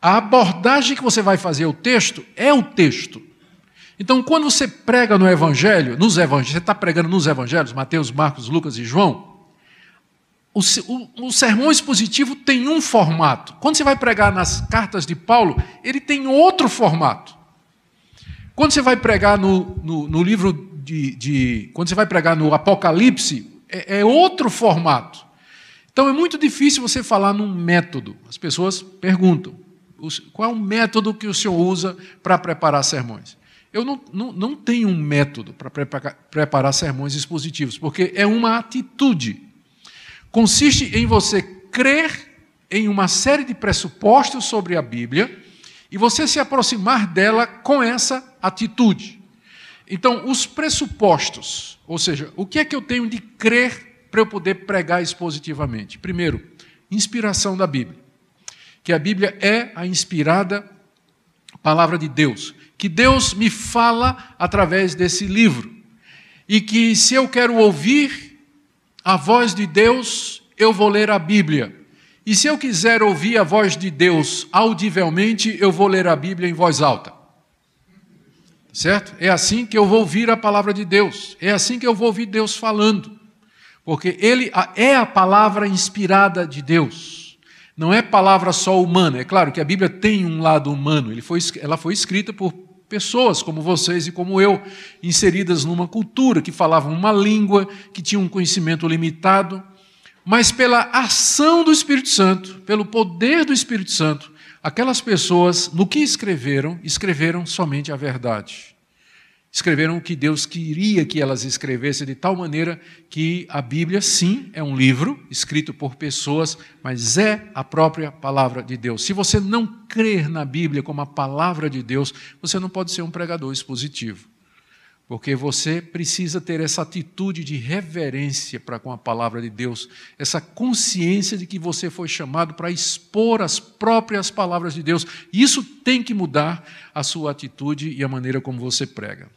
a abordagem que você vai fazer ao texto é o texto. Então, quando você prega no Evangelho, nos Evangelhos, você está pregando nos Evangelhos, Mateus, Marcos, Lucas e João, o, o, o, sermão expositivo tem um formato. Quando você vai pregar nas cartas de Paulo, ele tem outro formato. Quando você vai pregar no, no, no livro de, de, Quando você vai pregar no Apocalipse, é, é outro formato. Então é muito difícil você falar num método. As pessoas perguntam: qual é o método que o senhor usa para preparar sermões? Eu não, não, não tenho um método para preparar, preparar sermões expositivos, porque é uma atitude consiste em você crer em uma série de pressupostos sobre a Bíblia e você se aproximar dela com essa atitude. Então, os pressupostos, ou seja, o que é que eu tenho de crer para eu poder pregar expositivamente? Primeiro, inspiração da Bíblia. Que a Bíblia é a inspirada palavra de Deus. Que Deus me fala através desse livro. E que se eu quero ouvir a voz de Deus, eu vou ler a Bíblia. E se eu quiser ouvir a voz de Deus audivelmente, eu vou ler a Bíblia em voz alta. Certo? É assim que eu vou ouvir a palavra de Deus. É assim que eu vou ouvir Deus falando. Porque ele é a palavra inspirada de Deus. Não é palavra só humana. É claro que a Bíblia tem um lado humano. Ela foi escrita por pessoas como vocês e como eu, inseridas numa cultura que falavam uma língua, que tinham um conhecimento limitado, mas pela ação do Espírito Santo, pelo poder do Espírito Santo, aquelas pessoas, no que escreveram, escreveram somente a verdade escreveram o que Deus queria que elas escrevessem, de tal maneira que a Bíblia, sim, é um livro escrito por pessoas, mas é a própria palavra de Deus. Se você não crer na Bíblia como a palavra de Deus, você não pode ser um pregador expositivo. Porque você precisa ter essa atitude de reverência para com a palavra de Deus, essa consciência de que você foi chamado para expor as próprias palavras de Deus. Isso tem que mudar a sua atitude e a maneira como você prega.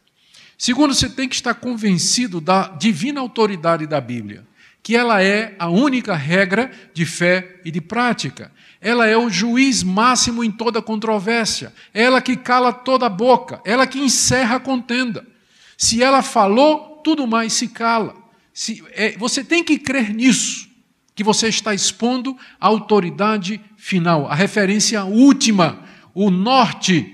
Segundo, você tem que estar convencido da divina autoridade da Bíblia, que ela é a única regra de fé e de prática. Ela é o juiz máximo em toda controvérsia, ela que cala toda a boca, ela que encerra a contenda. Se ela falou, tudo mais se cala. Se, é, você tem que crer nisso, que você está expondo a autoridade final, a referência última, o norte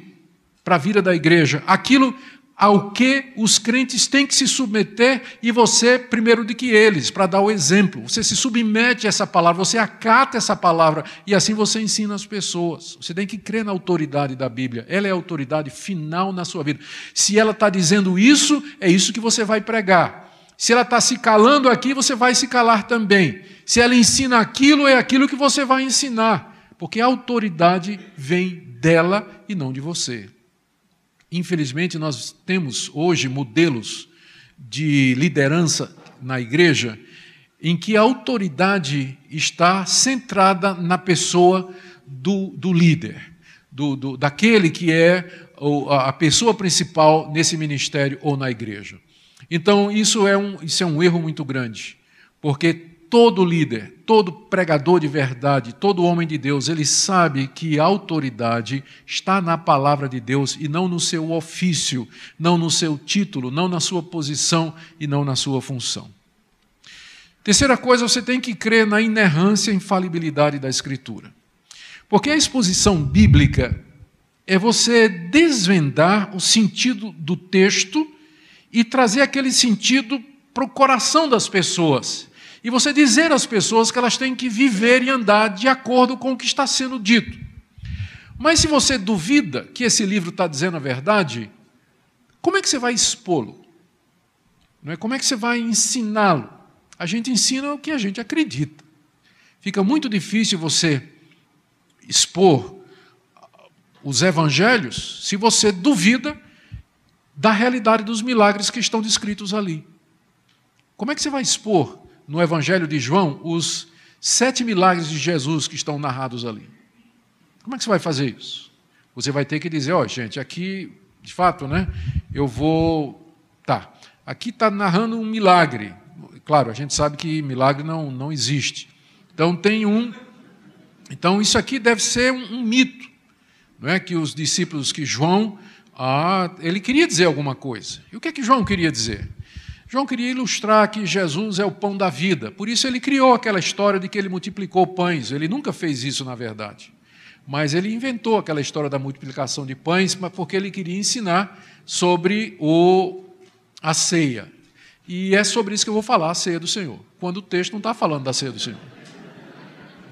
para a vida da igreja, aquilo ao que os crentes têm que se submeter e você primeiro do que eles, para dar o exemplo. Você se submete a essa palavra, você acata essa palavra e assim você ensina as pessoas. Você tem que crer na autoridade da Bíblia, ela é a autoridade final na sua vida. Se ela está dizendo isso, é isso que você vai pregar. Se ela está se calando aqui, você vai se calar também. Se ela ensina aquilo, é aquilo que você vai ensinar, porque a autoridade vem dela e não de você. Infelizmente, nós temos hoje modelos de liderança na igreja em que a autoridade está centrada na pessoa do, do líder. do, do, daquele que é a pessoa principal nesse ministério ou na igreja. Então, isso é um, isso é um erro muito grande, porque todo líder, todo pregador de verdade, todo homem de Deus, ele sabe que a autoridade está na palavra de Deus e não no seu ofício, não no seu título, não na sua posição e não na sua função. Terceira coisa, você tem que crer na inerrância e infalibilidade da Escritura. Porque a exposição bíblica é você desvendar o sentido do texto e trazer aquele sentido para o coração das pessoas. E você dizer às pessoas que elas têm que viver e andar de acordo com o que está sendo dito. Mas se você duvida que esse livro está dizendo a verdade, como é que você vai expô-lo? Não é? Como é que você vai ensiná-lo? A gente ensina o que a gente acredita. Fica muito difícil você expor os evangelhos se você duvida da realidade dos milagres que estão descritos ali. Como é que você vai expor no evangelho de João os sete milagres de Jesus que estão narrados ali? Como é que você vai fazer isso? Você vai ter que dizer, ó, oh, gente, aqui, de fato, né? Eu vou. Tá, aqui está narrando um milagre. Claro, a gente sabe que milagre não, não existe. Então tem um. Então isso aqui deve ser um, um mito, não é que os discípulos que João, ah, ele queria dizer alguma coisa. E o que é que João queria dizer? João queria ilustrar que Jesus é o pão da vida. Por isso ele criou aquela história de que ele multiplicou pães. Ele nunca fez isso, na verdade. Mas ele inventou aquela história da multiplicação de pães, porque ele queria ensinar sobre o, a ceia. E é sobre isso que eu vou falar, a ceia do Senhor, quando o texto não está falando da ceia do Senhor.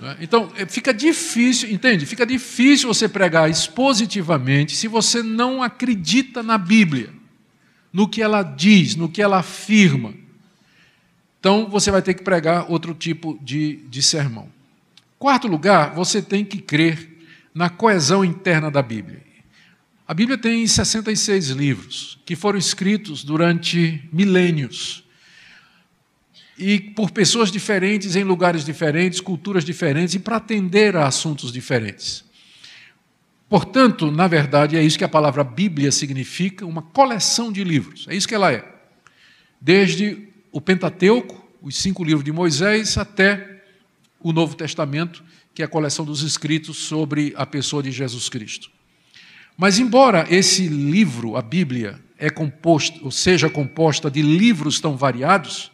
Né? Então, é, fica difícil, entende? Fica difícil você pregar expositivamente se você não acredita na Bíblia, no que ela diz, no que ela afirma. Então, você vai ter que pregar outro tipo de, de sermão. Quarto lugar, você tem que crer na coesão interna da Bíblia. A Bíblia tem 66 livros que foram escritos durante milênios e por pessoas diferentes, em lugares diferentes, culturas diferentes e para atender a assuntos diferentes. Portanto, na verdade, é isso que a palavra Bíblia significa, uma coleção de livros. É isso que ela é. Desde o Pentateuco, os cinco livros de Moisés, até o Novo Testamento, que é a coleção dos escritos sobre a pessoa de Jesus Cristo. Mas, embora esse livro, a Bíblia, é composto, ou seja composta de livros tão variados,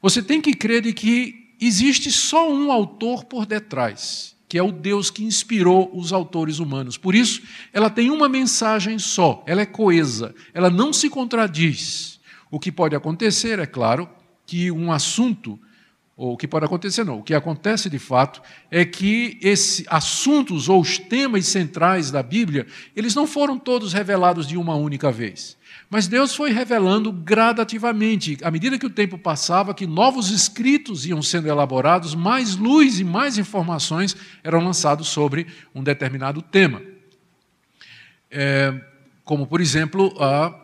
você tem que crer de que existe só um autor por detrás, que é o Deus que inspirou os autores humanos. Por isso, ela tem uma mensagem só, ela é coesa, ela não se contradiz. O que pode acontecer, é claro, que um assunto ou o que pode acontecer não, o que acontece de fato é que esses assuntos ou os temas centrais da Bíblia, eles não foram todos revelados de uma única vez. Mas Deus foi revelando gradativamente, à medida que o tempo passava, que novos escritos iam sendo elaborados, mais luz e mais informações eram lançados sobre um determinado tema. É, como, por exemplo, a,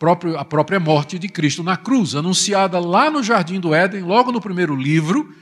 próprio, a própria morte de Cristo na cruz, anunciada lá no Jardim do Éden, logo no primeiro livro,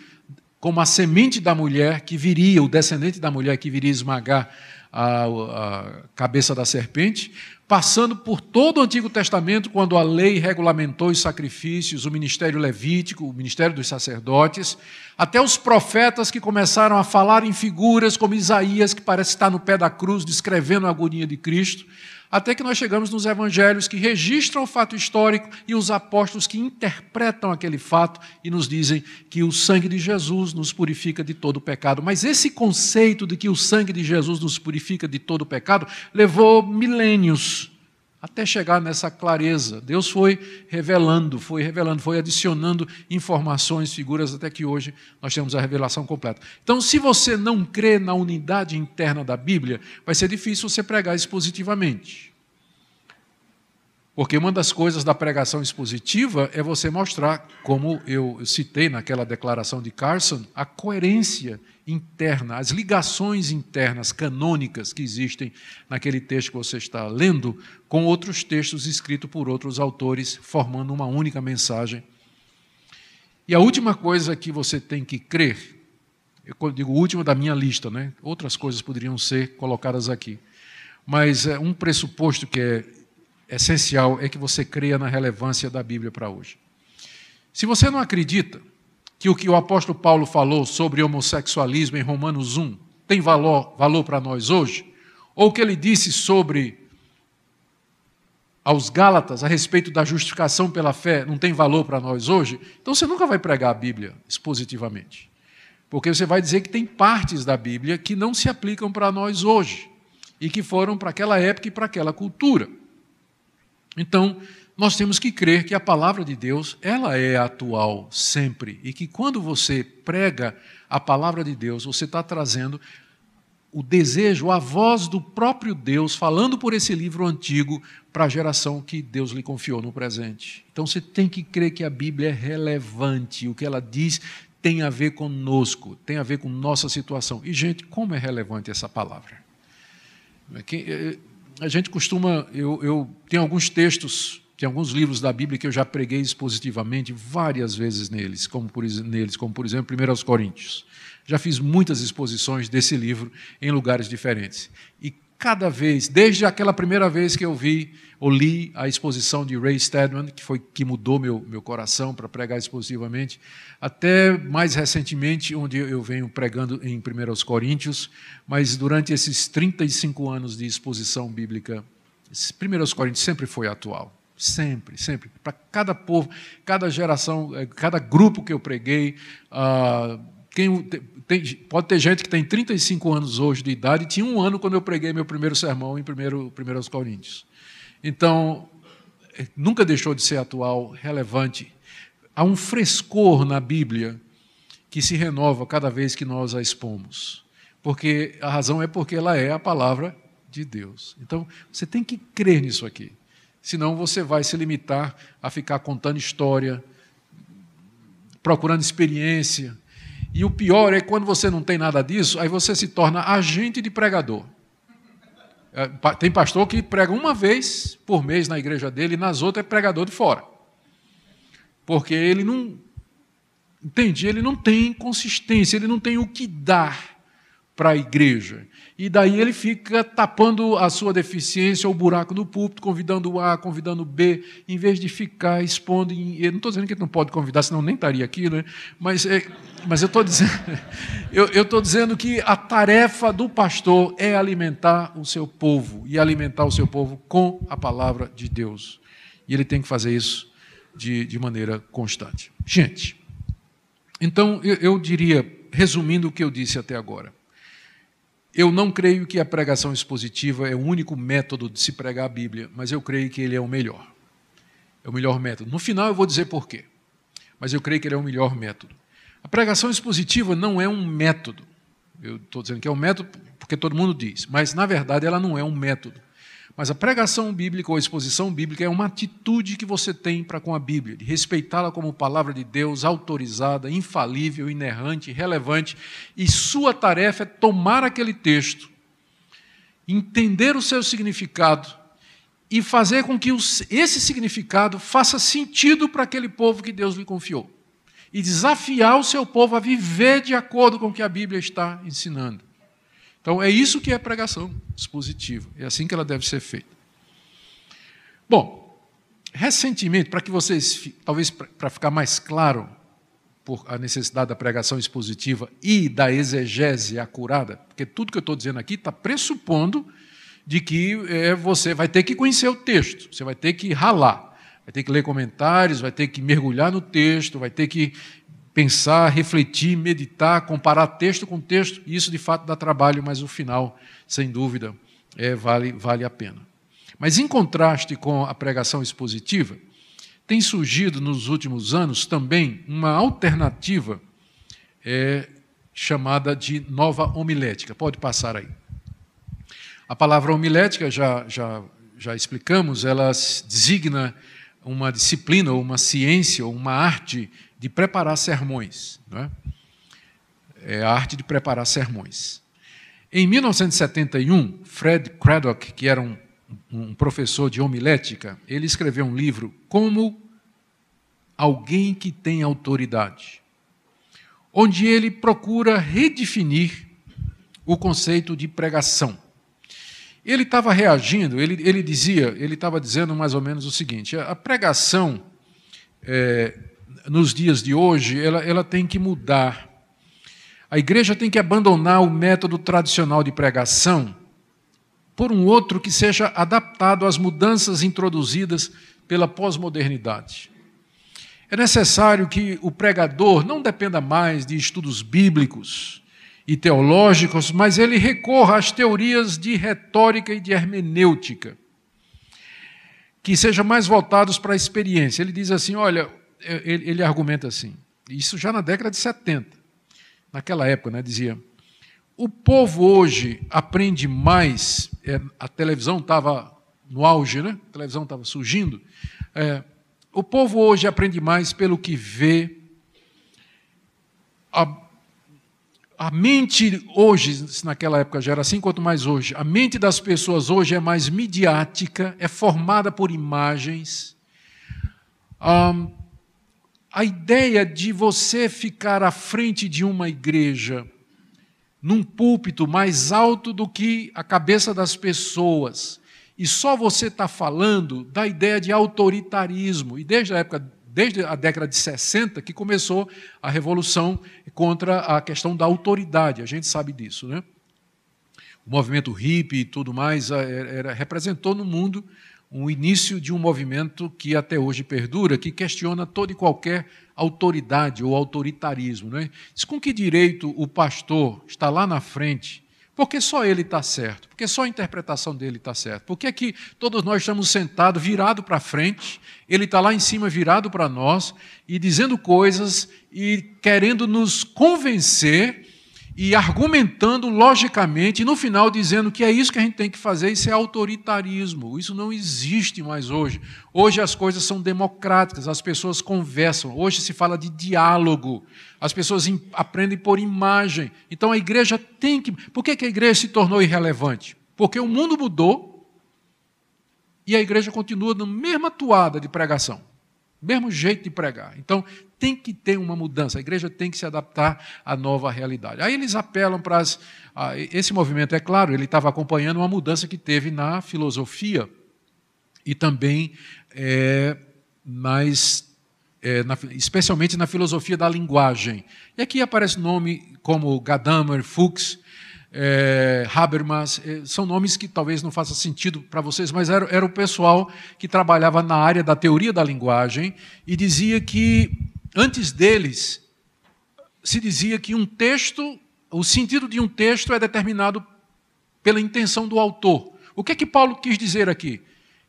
como a semente da mulher que viria, o descendente da mulher que viria esmagar a, a cabeça da serpente, passando por todo o Antigo Testamento, quando a lei regulamentou os sacrifícios, o ministério levítico, o ministério dos sacerdotes, até os profetas que começaram a falar em figuras, como Isaías, que parece estar no pé da cruz, descrevendo a agonia de Cristo, até que nós chegamos nos evangelhos que registram o fato histórico e os apóstolos que interpretam aquele fato e nos dizem que o sangue de Jesus nos purifica de todo pecado. Mas esse conceito de que o sangue de Jesus nos purifica de todo pecado levou milênios até chegar nessa clareza. Deus foi revelando, foi revelando, foi adicionando informações, figuras, até que hoje nós temos a revelação completa. Então, se você não crê na unidade interna da Bíblia, vai ser difícil você pregar expositivamente. Porque uma das coisas da pregação expositiva é você mostrar, como eu citei naquela declaração de Carson, a coerência interna, as ligações internas canônicas que existem naquele texto que você está lendo com outros textos escritos por outros autores, formando uma única mensagem. E a última coisa que você tem que crer Eu digo última da minha lista, né? Outras coisas poderiam ser colocadas aqui. Mas é, um pressuposto que é essencial é que você creia na relevância da Bíblia para hoje. Se você não acredita que o que o apóstolo Paulo falou sobre homossexualismo em Romanos 1 tem valor, valor para nós hoje, ou o que ele disse sobre aos Gálatas a respeito da justificação pela fé não tem valor para nós hoje, então você nunca vai pregar a Bíblia expositivamente. Porque você vai dizer que tem partes da Bíblia que não se aplicam para nós hoje e que foram para aquela época e para aquela cultura. Então, nós temos que crer que a palavra de Deus, ela é atual sempre e que quando você prega a palavra de Deus, você está trazendo o desejo, a voz do próprio Deus falando por esse livro antigo para a geração que Deus lhe confiou no presente. Então você tem que crer que a Bíblia é relevante, o que ela diz tem a ver conosco, tem a ver com nossa situação. E, gente, como é relevante essa palavra? A gente costuma, eu, eu tenho alguns textos, tem alguns livros da Bíblia que eu já preguei expositivamente várias vezes neles, como por, neles, como por exemplo 1 Coríntios. Já fiz muitas exposições desse livro em lugares diferentes. E cada vez, desde aquela primeira vez que eu vi ou li a exposição de Ray Stedman, que foi que mudou meu, meu coração para pregar expositivamente, até mais recentemente, onde eu venho pregando em 1 Coríntios, mas durante esses 35 anos de exposição bíblica, 1 Coríntios sempre foi atual. Sempre, sempre. Para cada povo, cada geração, eh, cada grupo que eu preguei, uh, quem, tem, pode ter gente que tem 35 anos hoje de idade tinha um ano quando eu preguei meu primeiro sermão em 1 Coríntios. Então, eh, nunca deixou de ser atual, relevante. Há um frescor na Bíblia que se renova cada vez que nós a expomos. Porque a razão é porque ela é a palavra de Deus. Então, você tem que crer nisso aqui. Senão você vai se limitar a ficar contando história, procurando experiência, e o pior é quando você não tem nada disso, aí você se torna agente de pregador. É, tem pastor que prega uma vez por mês na igreja dele, e nas outras é pregador de fora. Porque ele não. Entende? Ele não tem consistência, ele não tem o que dar para a igreja. E daí ele fica tapando a sua deficiência, o buraco no púlpito, convidando o A, convidando o B, em vez de ficar expondo. Eu não estou dizendo que ele não pode convidar, senão nem estaria aqui, né? mas, é... mas eu estou dizendo, eu dizendo que a tarefa do pastor é alimentar o seu povo, e alimentar o seu povo com a palavra de Deus. E ele tem que fazer isso de, de maneira constante. Gente, então eu, eu diria, resumindo o que eu disse até agora, eu não creio que a pregação expositiva é o único método de se pregar a Bíblia, mas eu creio que ele é o melhor. É o melhor método. No final eu vou dizer por quê, mas eu creio que ele é o melhor método. A pregação expositiva não é um método. Eu estou dizendo que é um método porque todo mundo diz, mas na verdade ela não é um método. Mas a pregação bíblica ou a exposição bíblica é uma atitude que você tem para com a Bíblia, de respeitá-la como palavra de Deus, autorizada, infalível, inerrante, relevante, e sua tarefa é tomar aquele texto, entender o seu significado e fazer com que esse significado faça sentido para aquele povo que Deus lhe confiou. E desafiar o seu povo a viver de acordo com o que a Bíblia está ensinando. Então, é isso que é pregação expositiva. É assim que ela deve ser feita. Bom, recentemente, para que vocês, talvez para ficar mais claro por a necessidade da pregação expositiva e da exegese acurada, porque tudo que eu estou dizendo aqui está pressupondo de que é, você vai ter que conhecer o texto, você vai ter que ralar, vai ter que ler comentários, vai ter que mergulhar no texto, vai ter que pensar, refletir, meditar, comparar texto com texto, isso de fato dá trabalho, mas o final, sem dúvida, é, vale, vale a pena. Mas em contraste com a pregação expositiva, tem surgido nos últimos anos também uma alternativa é, chamada de nova homilética. Pode passar aí. A palavra homilética, já, já, já explicamos, ela designa uma disciplina, ou uma ciência, ou uma arte de preparar sermões. É? é? a arte de preparar sermões. Em 1971, Fred Craddock, que era um, um professor de homilética, ele escreveu um livro Como Alguém que tem Autoridade. onde ele procura redefinir o conceito de pregação. Ele estava reagindo, ele, ele dizia, ele estava dizendo mais ou menos o seguinte: a pregação é, nos dias de hoje, ela, ela tem que mudar. A igreja tem que abandonar o método tradicional de pregação por um outro que seja adaptado às mudanças introduzidas pela pós-modernidade. É necessário que o pregador não dependa mais de estudos bíblicos e teológicos, mas ele recorra às teorias de retórica e de hermenêutica, que sejam mais voltados para a experiência. Ele diz assim: olha, ele, ele argumenta assim, isso já na década de 70, naquela época, né, dizia. O povo hoje aprende mais, é, a televisão estava no auge, né? a televisão estava surgindo. É, o povo hoje aprende mais pelo que vê. A, a mente hoje, naquela época já era assim, quanto mais hoje, a mente das pessoas hoje é mais midiática, é formada por imagens. Um, a ideia de você ficar à frente de uma igreja, num púlpito mais alto do que a cabeça das pessoas, e só você está falando da ideia de autoritarismo. E desde a época, desde a década de 60, que começou a revolução contra a questão da autoridade. A gente sabe disso, né? O movimento hippie e tudo mais eh, era, representou no mundo um início de um movimento que até hoje perdura, que questiona toda e qualquer autoridade ou autoritarismo. Né? Diz, com que direito o pastor está lá na frente porque só ele está certo? Porque só a interpretação dele está certa? Por que é que todos nós estamos sentados, virado para frente, ele está lá em cima, virado para nós, e dizendo coisas e querendo nos convencer e argumentando logicamente, e no final dizendo que é isso que a gente tem que fazer, isso é autoritarismo. Isso não existe mais hoje. Hoje as coisas são democráticas, as pessoas conversam. Hoje se fala de diálogo. As pessoas aprendem por imagem. Então a igreja tem que. Por que a igreja se tornou irrelevante? Porque o mundo mudou e a igreja continua na mesma toada de pregação, mesmo jeito de pregar. Então tem que ter uma mudança, a igreja tem que se adaptar à nova realidade. Aí eles apelam para as. esse movimento, é claro, ele estava acompanhando uma mudança que teve na filosofia e também é, nas, é, na, especialmente na filosofia da linguagem. E aqui aparece nome como Gadamer, Fuchs, é, Habermas, é, são nomes que talvez não façam sentido para vocês, mas era, era o pessoal que trabalhava na área da teoria da linguagem e dizia que Antes deles, se dizia que um texto, o sentido de um texto é determinado pela intenção do autor. O que é que Paulo quis dizer aqui?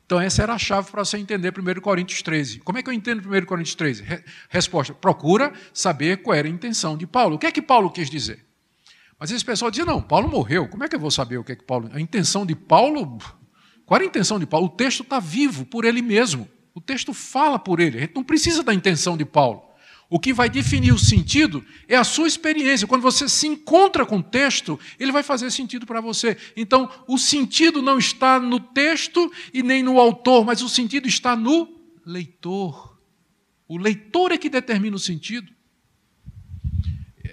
Então, essa era a chave para você entender 1 Coríntios 13. Como é que eu entendo 1 Coríntios 13? Resposta: procura saber qual era a intenção de Paulo. O que é que Paulo quis dizer? Mas esse pessoal dizia: não, Paulo morreu. Como é que eu vou saber o que é que Paulo. A intenção de Paulo. Qual era a intenção de Paulo? O texto está vivo por ele mesmo. O texto fala por ele. A gente não precisa da intenção de Paulo. O que vai definir o sentido é a sua experiência. Quando você se encontra com o texto, ele vai fazer sentido para você. Então, o sentido não está no texto e nem no autor, mas o sentido está no leitor. O leitor é que determina o sentido.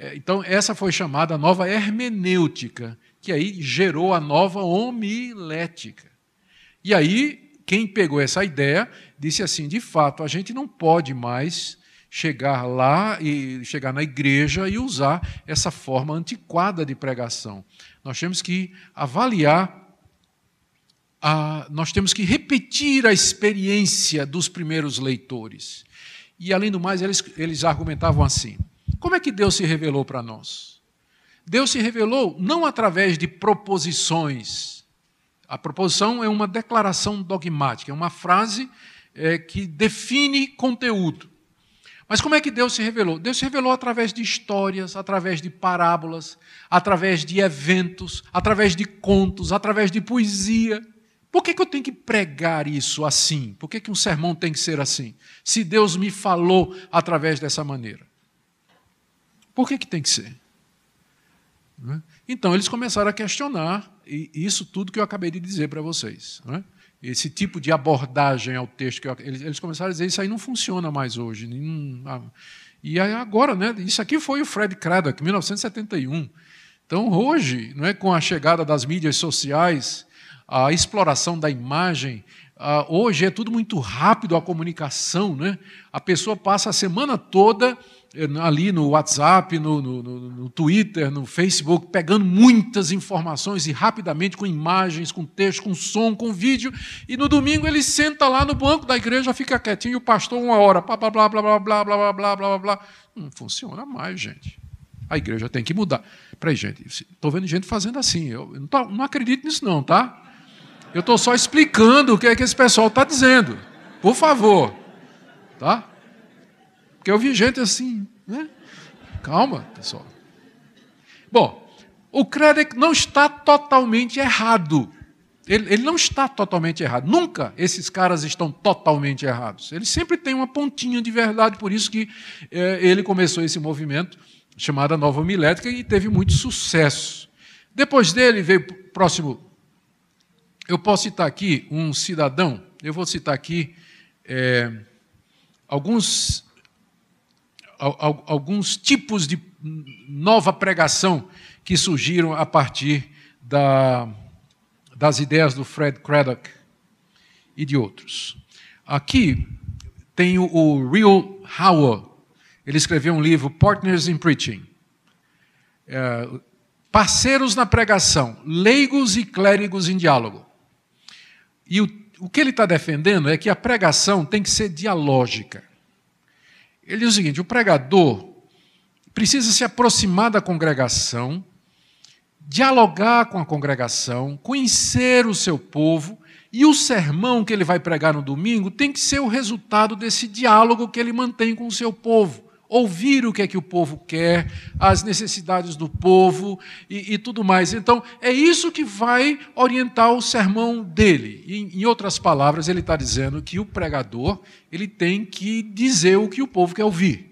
É, então, essa foi chamada nova hermenêutica, que aí gerou a nova homilética. E aí, quem pegou essa ideia disse assim: de fato, a gente não pode mais chegar lá e chegar na igreja e usar essa forma antiquada de pregação. Nós temos que avaliar, a, nós temos que repetir a experiência dos primeiros leitores. E, além do mais, eles, eles argumentavam assim: como é que Deus se revelou para nós? Deus se revelou não através de proposições. A proposição é uma declaração dogmática, é uma frase é, que define conteúdo. Mas como é que Deus se revelou? Deus se revelou através de histórias, através de parábolas, através de eventos, através de contos, através de poesia. Por que, que eu tenho que pregar isso assim? Por que, que um sermão tem que ser assim? Se Deus me falou através dessa maneira. Por que, que tem que ser? É? Então, eles começaram a questionar isso tudo que eu acabei de dizer para vocês. Não é? esse tipo de abordagem ao texto, que eu, eles, começaram a dizer isso aí não funciona mais hoje. Ah, E agora, né, isso aqui foi o Fred Craddock, 1971. Então, hoje, não é, com a chegada das mídias sociais, a exploração da imagem, hoje é tudo muito rápido a comunicação, né? A pessoa passa a semana toda ali no WhatsApp, no, no, no, Twitter, no Facebook, pegando muitas informações e rapidamente com imagens, com texto, com som, com vídeo, e no domingo ele senta lá no banco da igreja, fica quietinho, e o pastor uma hora, blá, blá, blá, blá, blá, blá, blá, blá, blá, blá. Não funciona mais, gente. A igreja tem que mudar. Peraí, gente, estou vendo gente fazendo assim, eu não, tô, não acredito nisso não, tá? Eu estou só explicando o que é que esse pessoal está dizendo. Por favor. Tá? Porque eu vi gente assim, né? Calma, pessoal. Bom, o Kredek não está totalmente errado. Ele, ele, não está totalmente errado. Nunca esses caras estão totalmente errados. Ele sempre tem uma pontinha de verdade, por isso que é, ele começou esse movimento chamado Nova Milética e teve muito sucesso. Depois dele veio o próximo. Eu posso citar aqui um cidadão, eu vou citar aqui é, alguns alguns tipos de nova pregação que surgiram a partir da, das ideias do Fred Craddock e de outros. Aqui tem o, Real Howard, ele escreveu um livro, Partners in Preaching. É, parceiros na pregação, leigos e clérigos em diálogo. E o, o que ele está defendendo é que a pregação tem que ser dialógica. Ele diz o seguinte: o pregador precisa se aproximar da congregação, dialogar com a congregação, conhecer o seu povo, e o sermão que ele vai pregar no domingo tem que ser o resultado desse diálogo que ele mantém com o seu povo ouvir o que é que o povo quer, as necessidades do povo e, e tudo mais. Então, é isso que vai orientar o sermão dele. Em, outras palavras, ele está dizendo que o pregador ele tem que dizer o que o povo quer ouvir.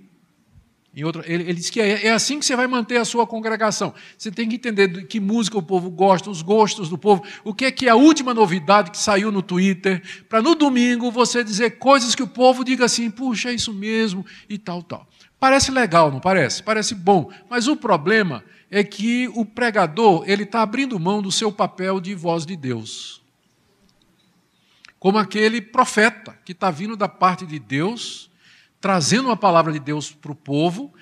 Outro, ele, ele diz que é, é, assim que você vai manter a sua congregação. Você tem que entender que música o povo gosta, os gostos do povo, o que é que é a última novidade que saiu no Twitter, para no domingo você dizer coisas que o povo diga assim, puxa, é isso mesmo, e tal, tal. Parece legal, não parece? Parece bom. Mas o problema é que o pregador ele está abrindo mão do seu papel de voz de Deus. Como aquele profeta que está vindo da parte de Deus, trazendo uma palavra de Deus para o povo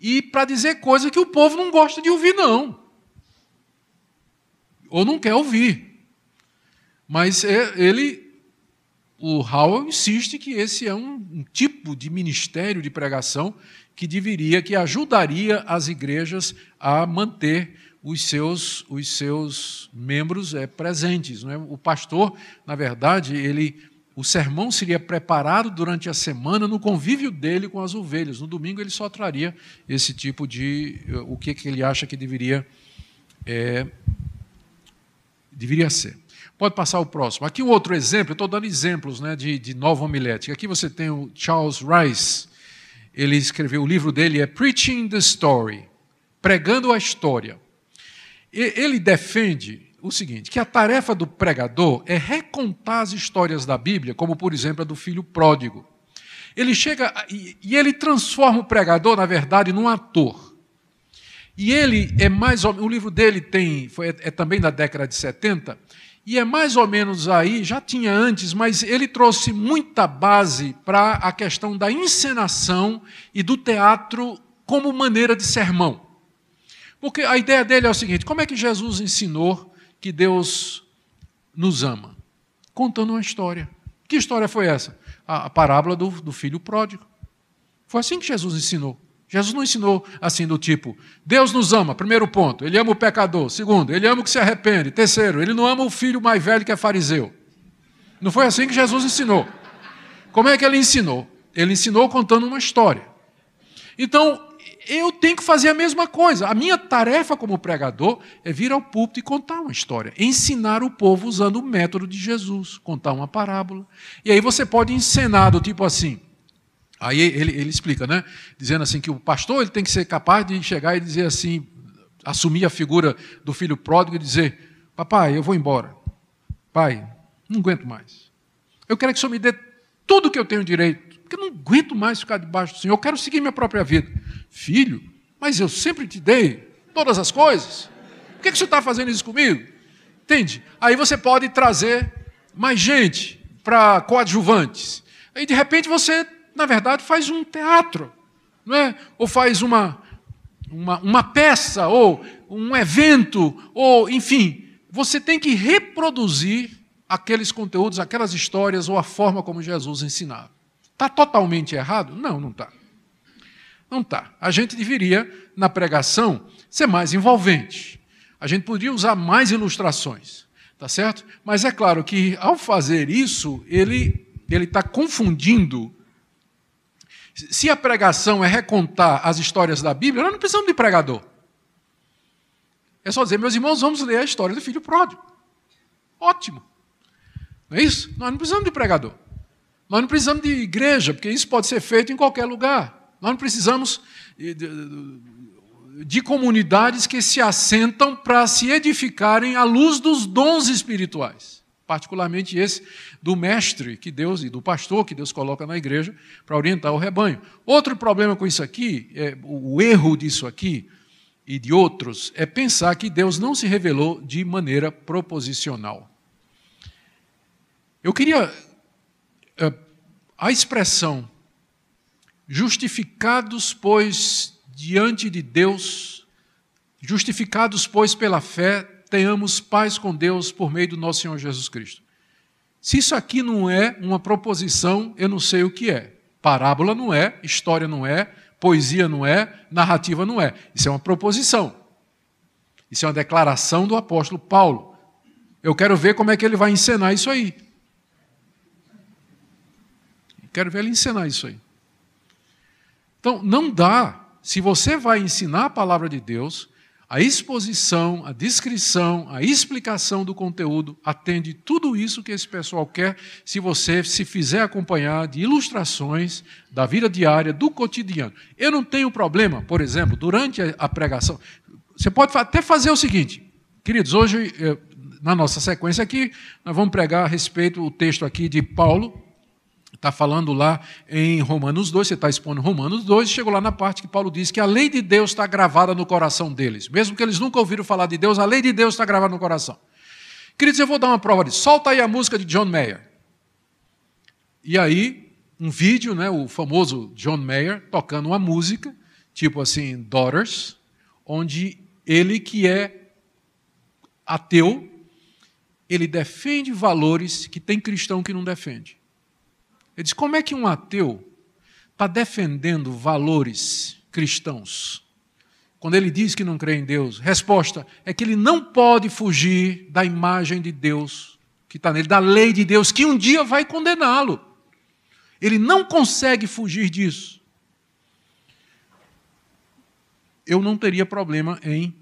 e para dizer coisas que o povo não gosta de ouvir, não. Ou não quer ouvir. Mas é, ele o Howell insiste que esse é um, um, tipo de ministério de pregação que deveria, que ajudaria as igrejas a manter os seus, os seus membros é, presentes. É? O pastor, na verdade, ele, o sermão seria preparado durante a semana no convívio dele com as ovelhas. No domingo ele só traria esse tipo de eh, o que, que ele acha que deveria é, deveria ser. Pode passar o próximo. Aqui um outro exemplo, estou dando exemplos né, de, de nova homilética. Aqui você tem o Charles Rice, ele escreveu, o livro dele é Preaching the Story, pregando a história. Ele defende o seguinte, que a tarefa do pregador é recontar as histórias da Bíblia, como por exemplo a do filho pródigo. Ele chega e, e ele transforma o pregador, na verdade, num ator. E ele é mais o livro dele tem foi, é, é também da década de 70, e é mais ou menos aí, já tinha antes, mas ele trouxe muita base para a questão da encenação e do teatro como maneira de sermão. Porque a ideia dele é o seguinte: como é que Jesus ensinou que Deus nos ama? Contando uma história. Que história foi essa? A, a parábola do, do filho pródigo. Foi assim que Jesus ensinou. Jesus não ensinou assim do tipo, Deus nos ama, primeiro ponto, ele ama o pecador, segundo, ele ama o que se arrepende, terceiro, ele não ama o filho mais velho que é fariseu. Não foi assim que Jesus ensinou. Como é que ele ensinou? Ele ensinou contando uma história. Então, eu tenho que fazer a mesma coisa. A minha tarefa como pregador é vir ao púlpito e contar uma história, ensinar o povo usando o método de Jesus, contar uma parábola. E aí você pode encenar do tipo assim: Aí ele, ele explica, né? Dizendo assim que o pastor ele tem que ser capaz de chegar e dizer assim, assumir a figura do filho pródigo e dizer: Papai, eu vou embora. Pai, não aguento mais. Eu quero que o senhor me dê tudo que eu tenho direito. porque eu não aguento mais ficar debaixo do Senhor, eu quero seguir minha própria vida. Filho, mas eu sempre te dei todas as coisas. Por que, que você está fazendo isso comigo? Entende? Aí você pode trazer mais gente para coadjuvantes. Aí, de repente, você, na verdade, faz um teatro, não é? ou faz uma, uma, uma peça, ou um evento, ou, enfim, você tem que reproduzir aqueles conteúdos, aquelas histórias, ou a forma como Jesus ensinava. Está totalmente errado? Não, não está. Não está. A gente deveria, na pregação, ser mais envolvente. A gente poderia usar mais ilustrações, tá certo? Mas é claro que, ao fazer isso, ele ele está confundindo. Se a pregação é recontar as histórias da Bíblia, nós não precisamos de pregador. É só dizer, meus irmãos, vamos ler a história do filho pródigo. Ótimo. Não é isso? Nós não precisamos de pregador. Nós não precisamos de igreja, porque isso pode ser feito em qualquer lugar. Nós não precisamos de, de, de comunidades que se assentam para se edificarem à luz dos dons espirituais. Particularmente esse do mestre que Deus e do pastor que Deus coloca na igreja para orientar o rebanho. Outro problema com isso aqui, é, o erro disso aqui, e de outros é pensar que Deus não se revelou de maneira proposicional. Eu queria. Eh, a expressão justificados, pois, diante de Deus, justificados, pois, pela fé, tenhamos paz com Deus por meio do nosso Senhor Jesus Cristo. Se isso aqui não é uma proposição, eu não sei o que é. Parábola não é, história não é, Poesia não é, narrativa não é. Isso é uma proposição. Isso é uma declaração do apóstolo Paulo. Eu quero ver como é que ele vai ensinar isso aí. Quero ver ele ensinar isso aí. Então, não dá. Se você vai ensinar a palavra de Deus, a exposição, a descrição, a explicação do conteúdo atende tudo isso que esse pessoal quer, se você se fizer acompanhar de ilustrações da vida diária, do cotidiano. Eu não tenho problema, por exemplo, durante a pregação. Você pode até fazer o seguinte, queridos, hoje, eh, na nossa sequência aqui, nós vamos pregar a respeito do texto aqui de Paulo, Está falando lá em Romanos 2, você está expondo Romanos 2, chegou lá na parte que Paulo diz que a lei de Deus está gravada no coração deles. Mesmo que eles nunca ouviram falar de Deus, a lei de Deus está gravada no coração. Queridos, eu vou dar uma prova disso. Solta aí a música de John Mayer. E aí, um vídeo, né, o famoso John Mayer, tocando uma música, tipo assim, Daughters, onde ele que é ateu, ele defende valores que tem cristão que não defende. Ele diz: como é que um ateu está defendendo valores cristãos? Quando ele diz que não crê em Deus, resposta é que ele não pode fugir da imagem de Deus que está nele, da lei de Deus, que um dia vai condená-lo. Ele não consegue fugir disso. Eu não teria problema em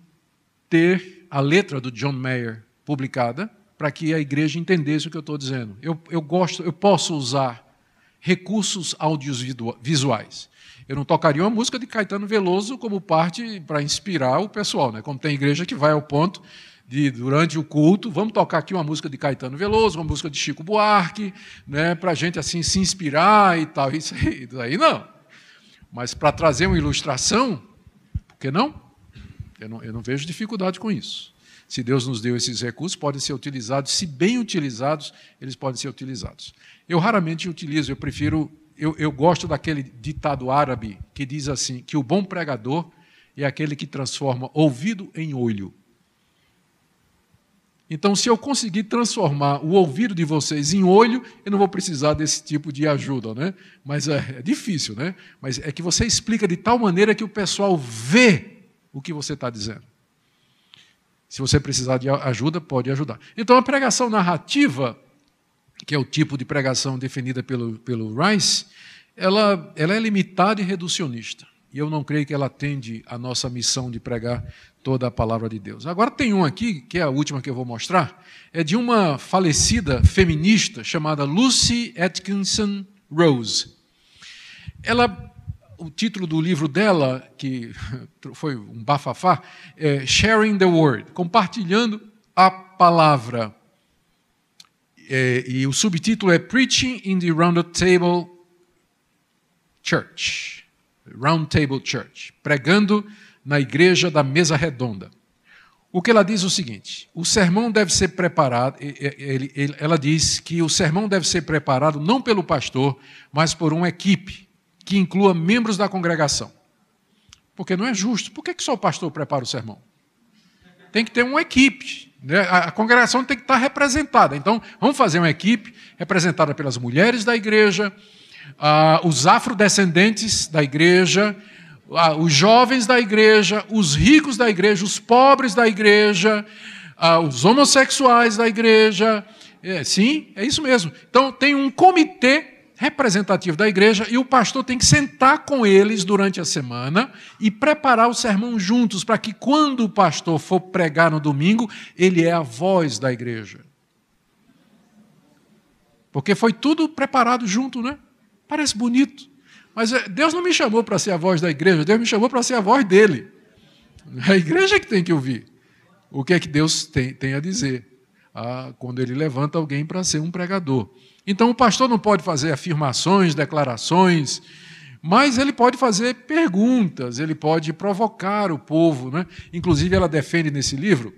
ter a letra do John Mayer publicada para que a igreja entendesse o que eu estou dizendo. Eu, eu gosto, eu posso usar recursos audiovisuais. Eu não tocaria uma música de Caetano Veloso como parte para inspirar o pessoal, né? como tem igreja que vai ao ponto de, durante o culto, vamos tocar aqui uma música de Caetano Veloso, uma música de Chico Buarque, né? para a gente assim se inspirar e tal. Isso aí, isso aí não. Mas para trazer uma ilustração, por que não? Eu, não? eu não vejo dificuldade com isso. Se Deus nos deu esses recursos, podem ser utilizados, se bem utilizados, eles podem ser utilizados. Eu raramente utilizo, eu prefiro, eu, eu gosto daquele ditado árabe que diz assim: que o bom pregador é aquele que transforma ouvido em olho. Então, se eu conseguir transformar o ouvido de vocês em olho, eu não vou precisar desse tipo de ajuda, né? Mas é, é difícil, né? Mas é que você explica de tal maneira que o pessoal vê o que você está dizendo. Se você precisar de ajuda, pode ajudar. Então, a pregação narrativa que é o tipo de pregação definida pelo, pelo Rice, ela, ela é limitada e reducionista. E eu não creio que ela atende a nossa missão de pregar toda a palavra de Deus. Agora tem um aqui, que é a última que eu vou mostrar, é de uma falecida feminista chamada Lucy Atkinson Rose. Ela o título do livro dela, que foi um bafafá, é Sharing the Word, compartilhando a palavra. É, e o subtítulo é Preaching in the Rounded Table Church, Round Table Church, pregando na igreja da mesa redonda. O que ela diz é o seguinte: o sermão deve ser preparado. Ele, ele, ela diz que o sermão deve ser preparado não pelo pastor, mas por uma equipe que inclua membros da congregação. Porque não é justo. Por que, que só o pastor prepara o sermão? Tem que ter uma equipe. Né? A, congregação tem que estar representada. Então, vamos fazer uma equipe representada pelas mulheres da igreja, os afrodescendentes da igreja, os jovens da igreja, os ricos da igreja, os pobres da igreja, os homossexuais da igreja. É, sim, é isso mesmo. Então, tem um comitê representativo da igreja e o pastor tem que sentar com eles durante a semana e preparar o sermão juntos, para que quando o pastor for pregar no domingo, ele é a voz da igreja. Porque foi tudo preparado junto, né? Parece bonito. Mas é, Deus não me chamou para ser a voz da igreja, Deus me chamou para ser a voz dele. É a igreja que tem que ouvir o que é que Deus tem, tem a dizer ah, quando ele levanta alguém para ser um pregador. Então o pastor não pode fazer afirmações, declarações, mas ele pode fazer perguntas, ele pode provocar o povo. Né? Inclusive, ela defende nesse livro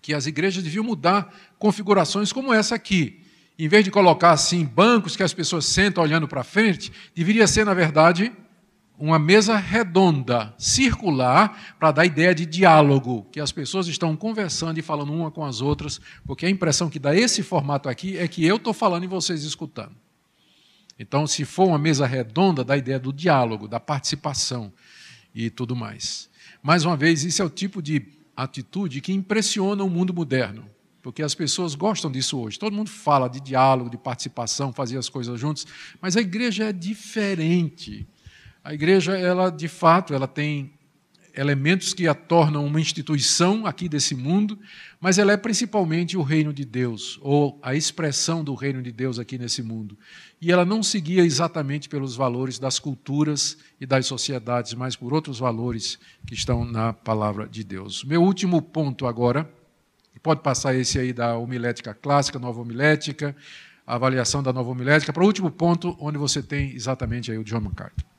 que as igrejas deviam mudar configurações como essa aqui em vez de colocar assim bancos que as pessoas sentam olhando para frente, deveria ser, na verdade, uma mesa redonda, circular, para dar ideia de diálogo, que as pessoas estão conversando e falando uma com as outras, porque a impressão que dá esse formato aqui é que eu estou falando e vocês escutando. Então, se for uma mesa redonda, dá a ideia do diálogo, da participação e tudo mais. Mais uma vez, isso é o tipo de atitude que impressiona o mundo moderno porque as pessoas gostam disso hoje. Todo mundo fala de diálogo, de participação, fazer as coisas juntos, mas a igreja é diferente. A igreja, ela de fato, ela tem elementos que a tornam uma instituição aqui desse mundo, mas ela é principalmente o reino de Deus, ou a expressão do reino de Deus aqui nesse mundo. E ela não seguia exatamente pelos valores das culturas e das sociedades, mas por outros valores que estão na palavra de Deus. Meu último ponto agora Pode passar esse aí da homilética clássica, nova homilética, avaliação da nova homilética, para o último ponto, onde você tem exatamente aí o John MacArthur.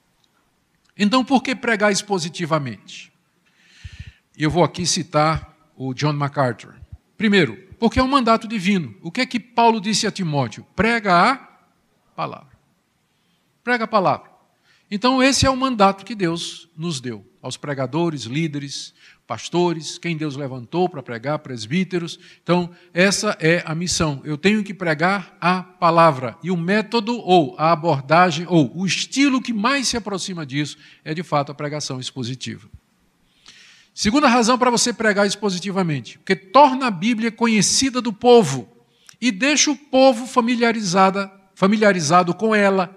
Então, por que pregar expositivamente? Eu vou aqui citar o John MacArthur. Primeiro, porque é um mandato divino. O que é que Paulo disse a Timóteo? Prega a palavra. Prega a palavra. Então, esse é o mandato que Deus nos deu aos pregadores, líderes, pastores, quem Deus levantou para pregar, presbíteros. Então, essa é a missão. Eu tenho que pregar a palavra. E o método, ou a abordagem, ou o estilo que mais se aproxima disso é, de fato, a pregação expositiva. Segunda razão para você pregar expositivamente, porque torna a Bíblia conhecida do povo e deixa o povo familiarizado com ela,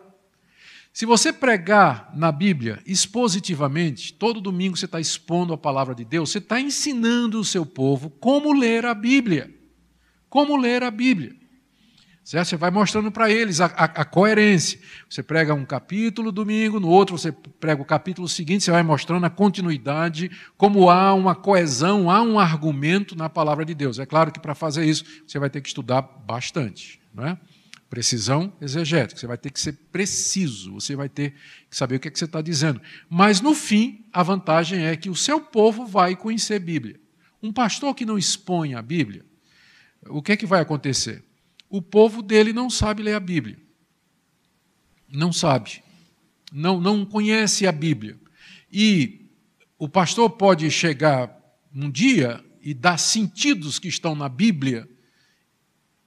se você pregar na Bíblia expositivamente, todo domingo você está expondo a palavra de Deus, você está ensinando o seu povo como ler a Bíblia. Como ler a Bíblia. Certo? Você vai mostrando para eles a, a, a, coerência. Você prega um capítulo domingo, no outro você prega o capítulo seguinte, você vai mostrando a continuidade, como há uma coesão, há um argumento na palavra de Deus. É claro que para fazer isso você vai ter que estudar bastante. Não é? Precisão exegética. Você vai ter que ser preciso, você vai ter que saber o que, é que você está dizendo. Mas, no fim, a vantagem é que o seu povo vai conhecer a Bíblia. Um pastor que não expõe a Bíblia, o que é que vai acontecer? O povo dele não sabe ler a Bíblia. Não sabe. Não, não conhece a Bíblia. E o pastor pode chegar um dia e dar sentidos que estão na Bíblia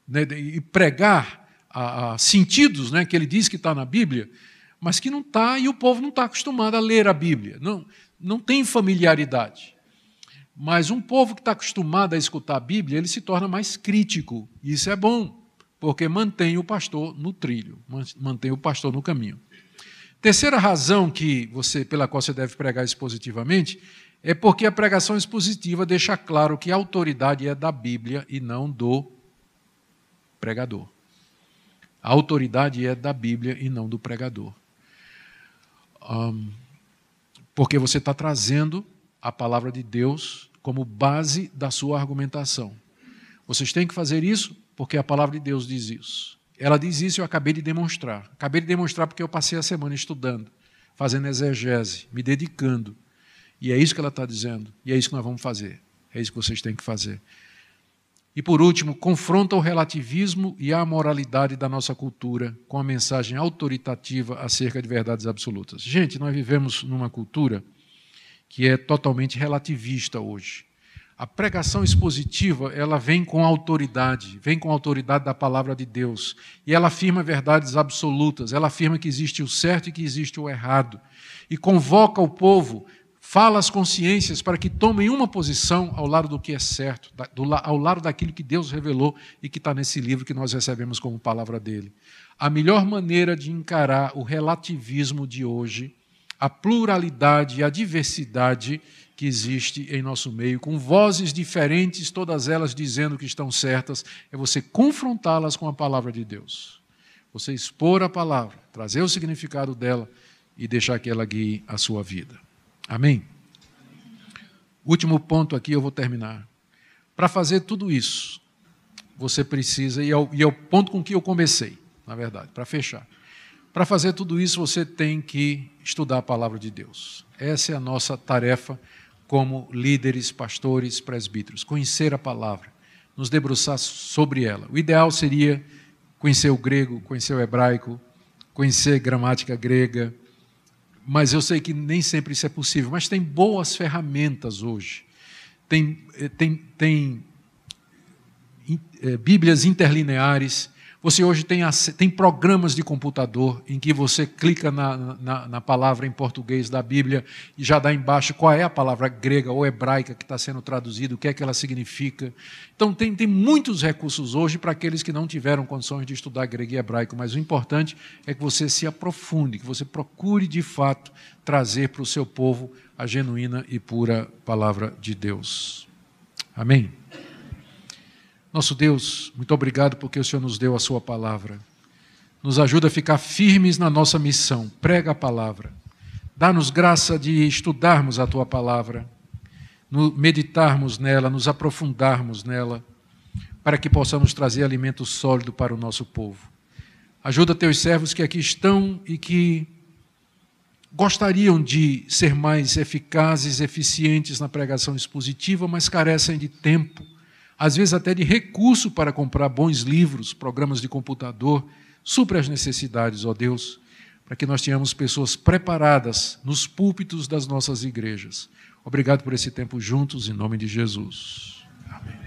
né, e pregar a, a sentidos né, que ele diz que está na Bíblia, mas que não está e o povo não está acostumado a ler a Bíblia, não, não tem familiaridade. Mas um povo que está acostumado a escutar a Bíblia, ele se torna mais crítico. Isso é bom, porque mantém o pastor no trilho, mantém o pastor no caminho. Terceira razão que você, pela qual você deve pregar expositivamente é porque a pregação expositiva deixa claro que a autoridade é da Bíblia e não do pregador. A autoridade é da Bíblia e não do pregador. Um, porque você está trazendo a palavra de Deus como base da sua argumentação. Vocês têm que fazer isso porque a palavra de Deus diz isso. Ela diz isso e eu acabei de demonstrar. Acabei de demonstrar porque eu passei a semana estudando, fazendo exegese, me dedicando. E é isso que ela está dizendo. E é isso que nós vamos fazer. É isso que vocês têm que fazer. E por último, confronta o relativismo e a moralidade da nossa cultura com a mensagem autoritativa acerca de verdades absolutas. Gente, nós vivemos numa cultura que é totalmente relativista hoje. A pregação expositiva, ela vem com autoridade, vem com a autoridade da palavra de Deus, e ela afirma verdades absolutas, ela afirma que existe o certo e que existe o errado, e convoca o povo fala às consciências para que tomem uma posição ao lado do que é certo, ao lado daquilo que Deus revelou e que está nesse livro que nós recebemos como palavra dele. A melhor maneira de encarar o relativismo de hoje, a pluralidade e a diversidade que existe em nosso meio, com vozes diferentes, todas elas dizendo que estão certas, é você confrontá-las com a palavra de Deus. Você expor a palavra, trazer o significado dela e deixar que ela guie a sua vida. Amém? Último ponto aqui, eu vou terminar. Para fazer tudo isso, você precisa, e é, o, e é o ponto com que eu comecei, na verdade, para fechar. Para fazer tudo isso, você tem que estudar a palavra de Deus. Essa é a nossa tarefa como líderes, pastores, presbíteros. Conhecer a palavra, nos debruçar sobre ela. O ideal seria conhecer o grego, conhecer o hebraico, conhecer gramática grega, mas eu sei que nem sempre isso é possível. Mas tem boas ferramentas hoje. Tem, eh, tem, tem é, Bíblias interlineares você hoje tem, tem programas de computador em que você clica na, na, na, palavra em português da Bíblia e já dá embaixo qual é a palavra grega ou hebraica que está sendo traduzida, o que é que ela significa. Então, tem, tem muitos recursos hoje para aqueles que não tiveram condições de estudar grego e hebraico, mas o importante é que você se aprofunde, que você procure de fato trazer para o seu povo a genuína e pura palavra de Deus. Amém? Nosso Deus, muito obrigado porque o Senhor nos deu a Sua palavra. Nos ajuda a ficar firmes na nossa missão. Prega a palavra. Dá-nos graça de estudarmos a Tua palavra, meditarmos nela, nos aprofundarmos nela, para que possamos trazer alimento sólido para o nosso povo. Ajuda teus servos que aqui estão e que gostariam de ser mais eficazes, eficientes na pregação expositiva, mas carecem de tempo às vezes até de recurso para comprar bons livros, programas de computador. Supre as necessidades, ó Deus, para que nós tenhamos pessoas preparadas nos púlpitos das nossas igrejas. Obrigado por esse tempo juntos, em nome de Jesus. Amém.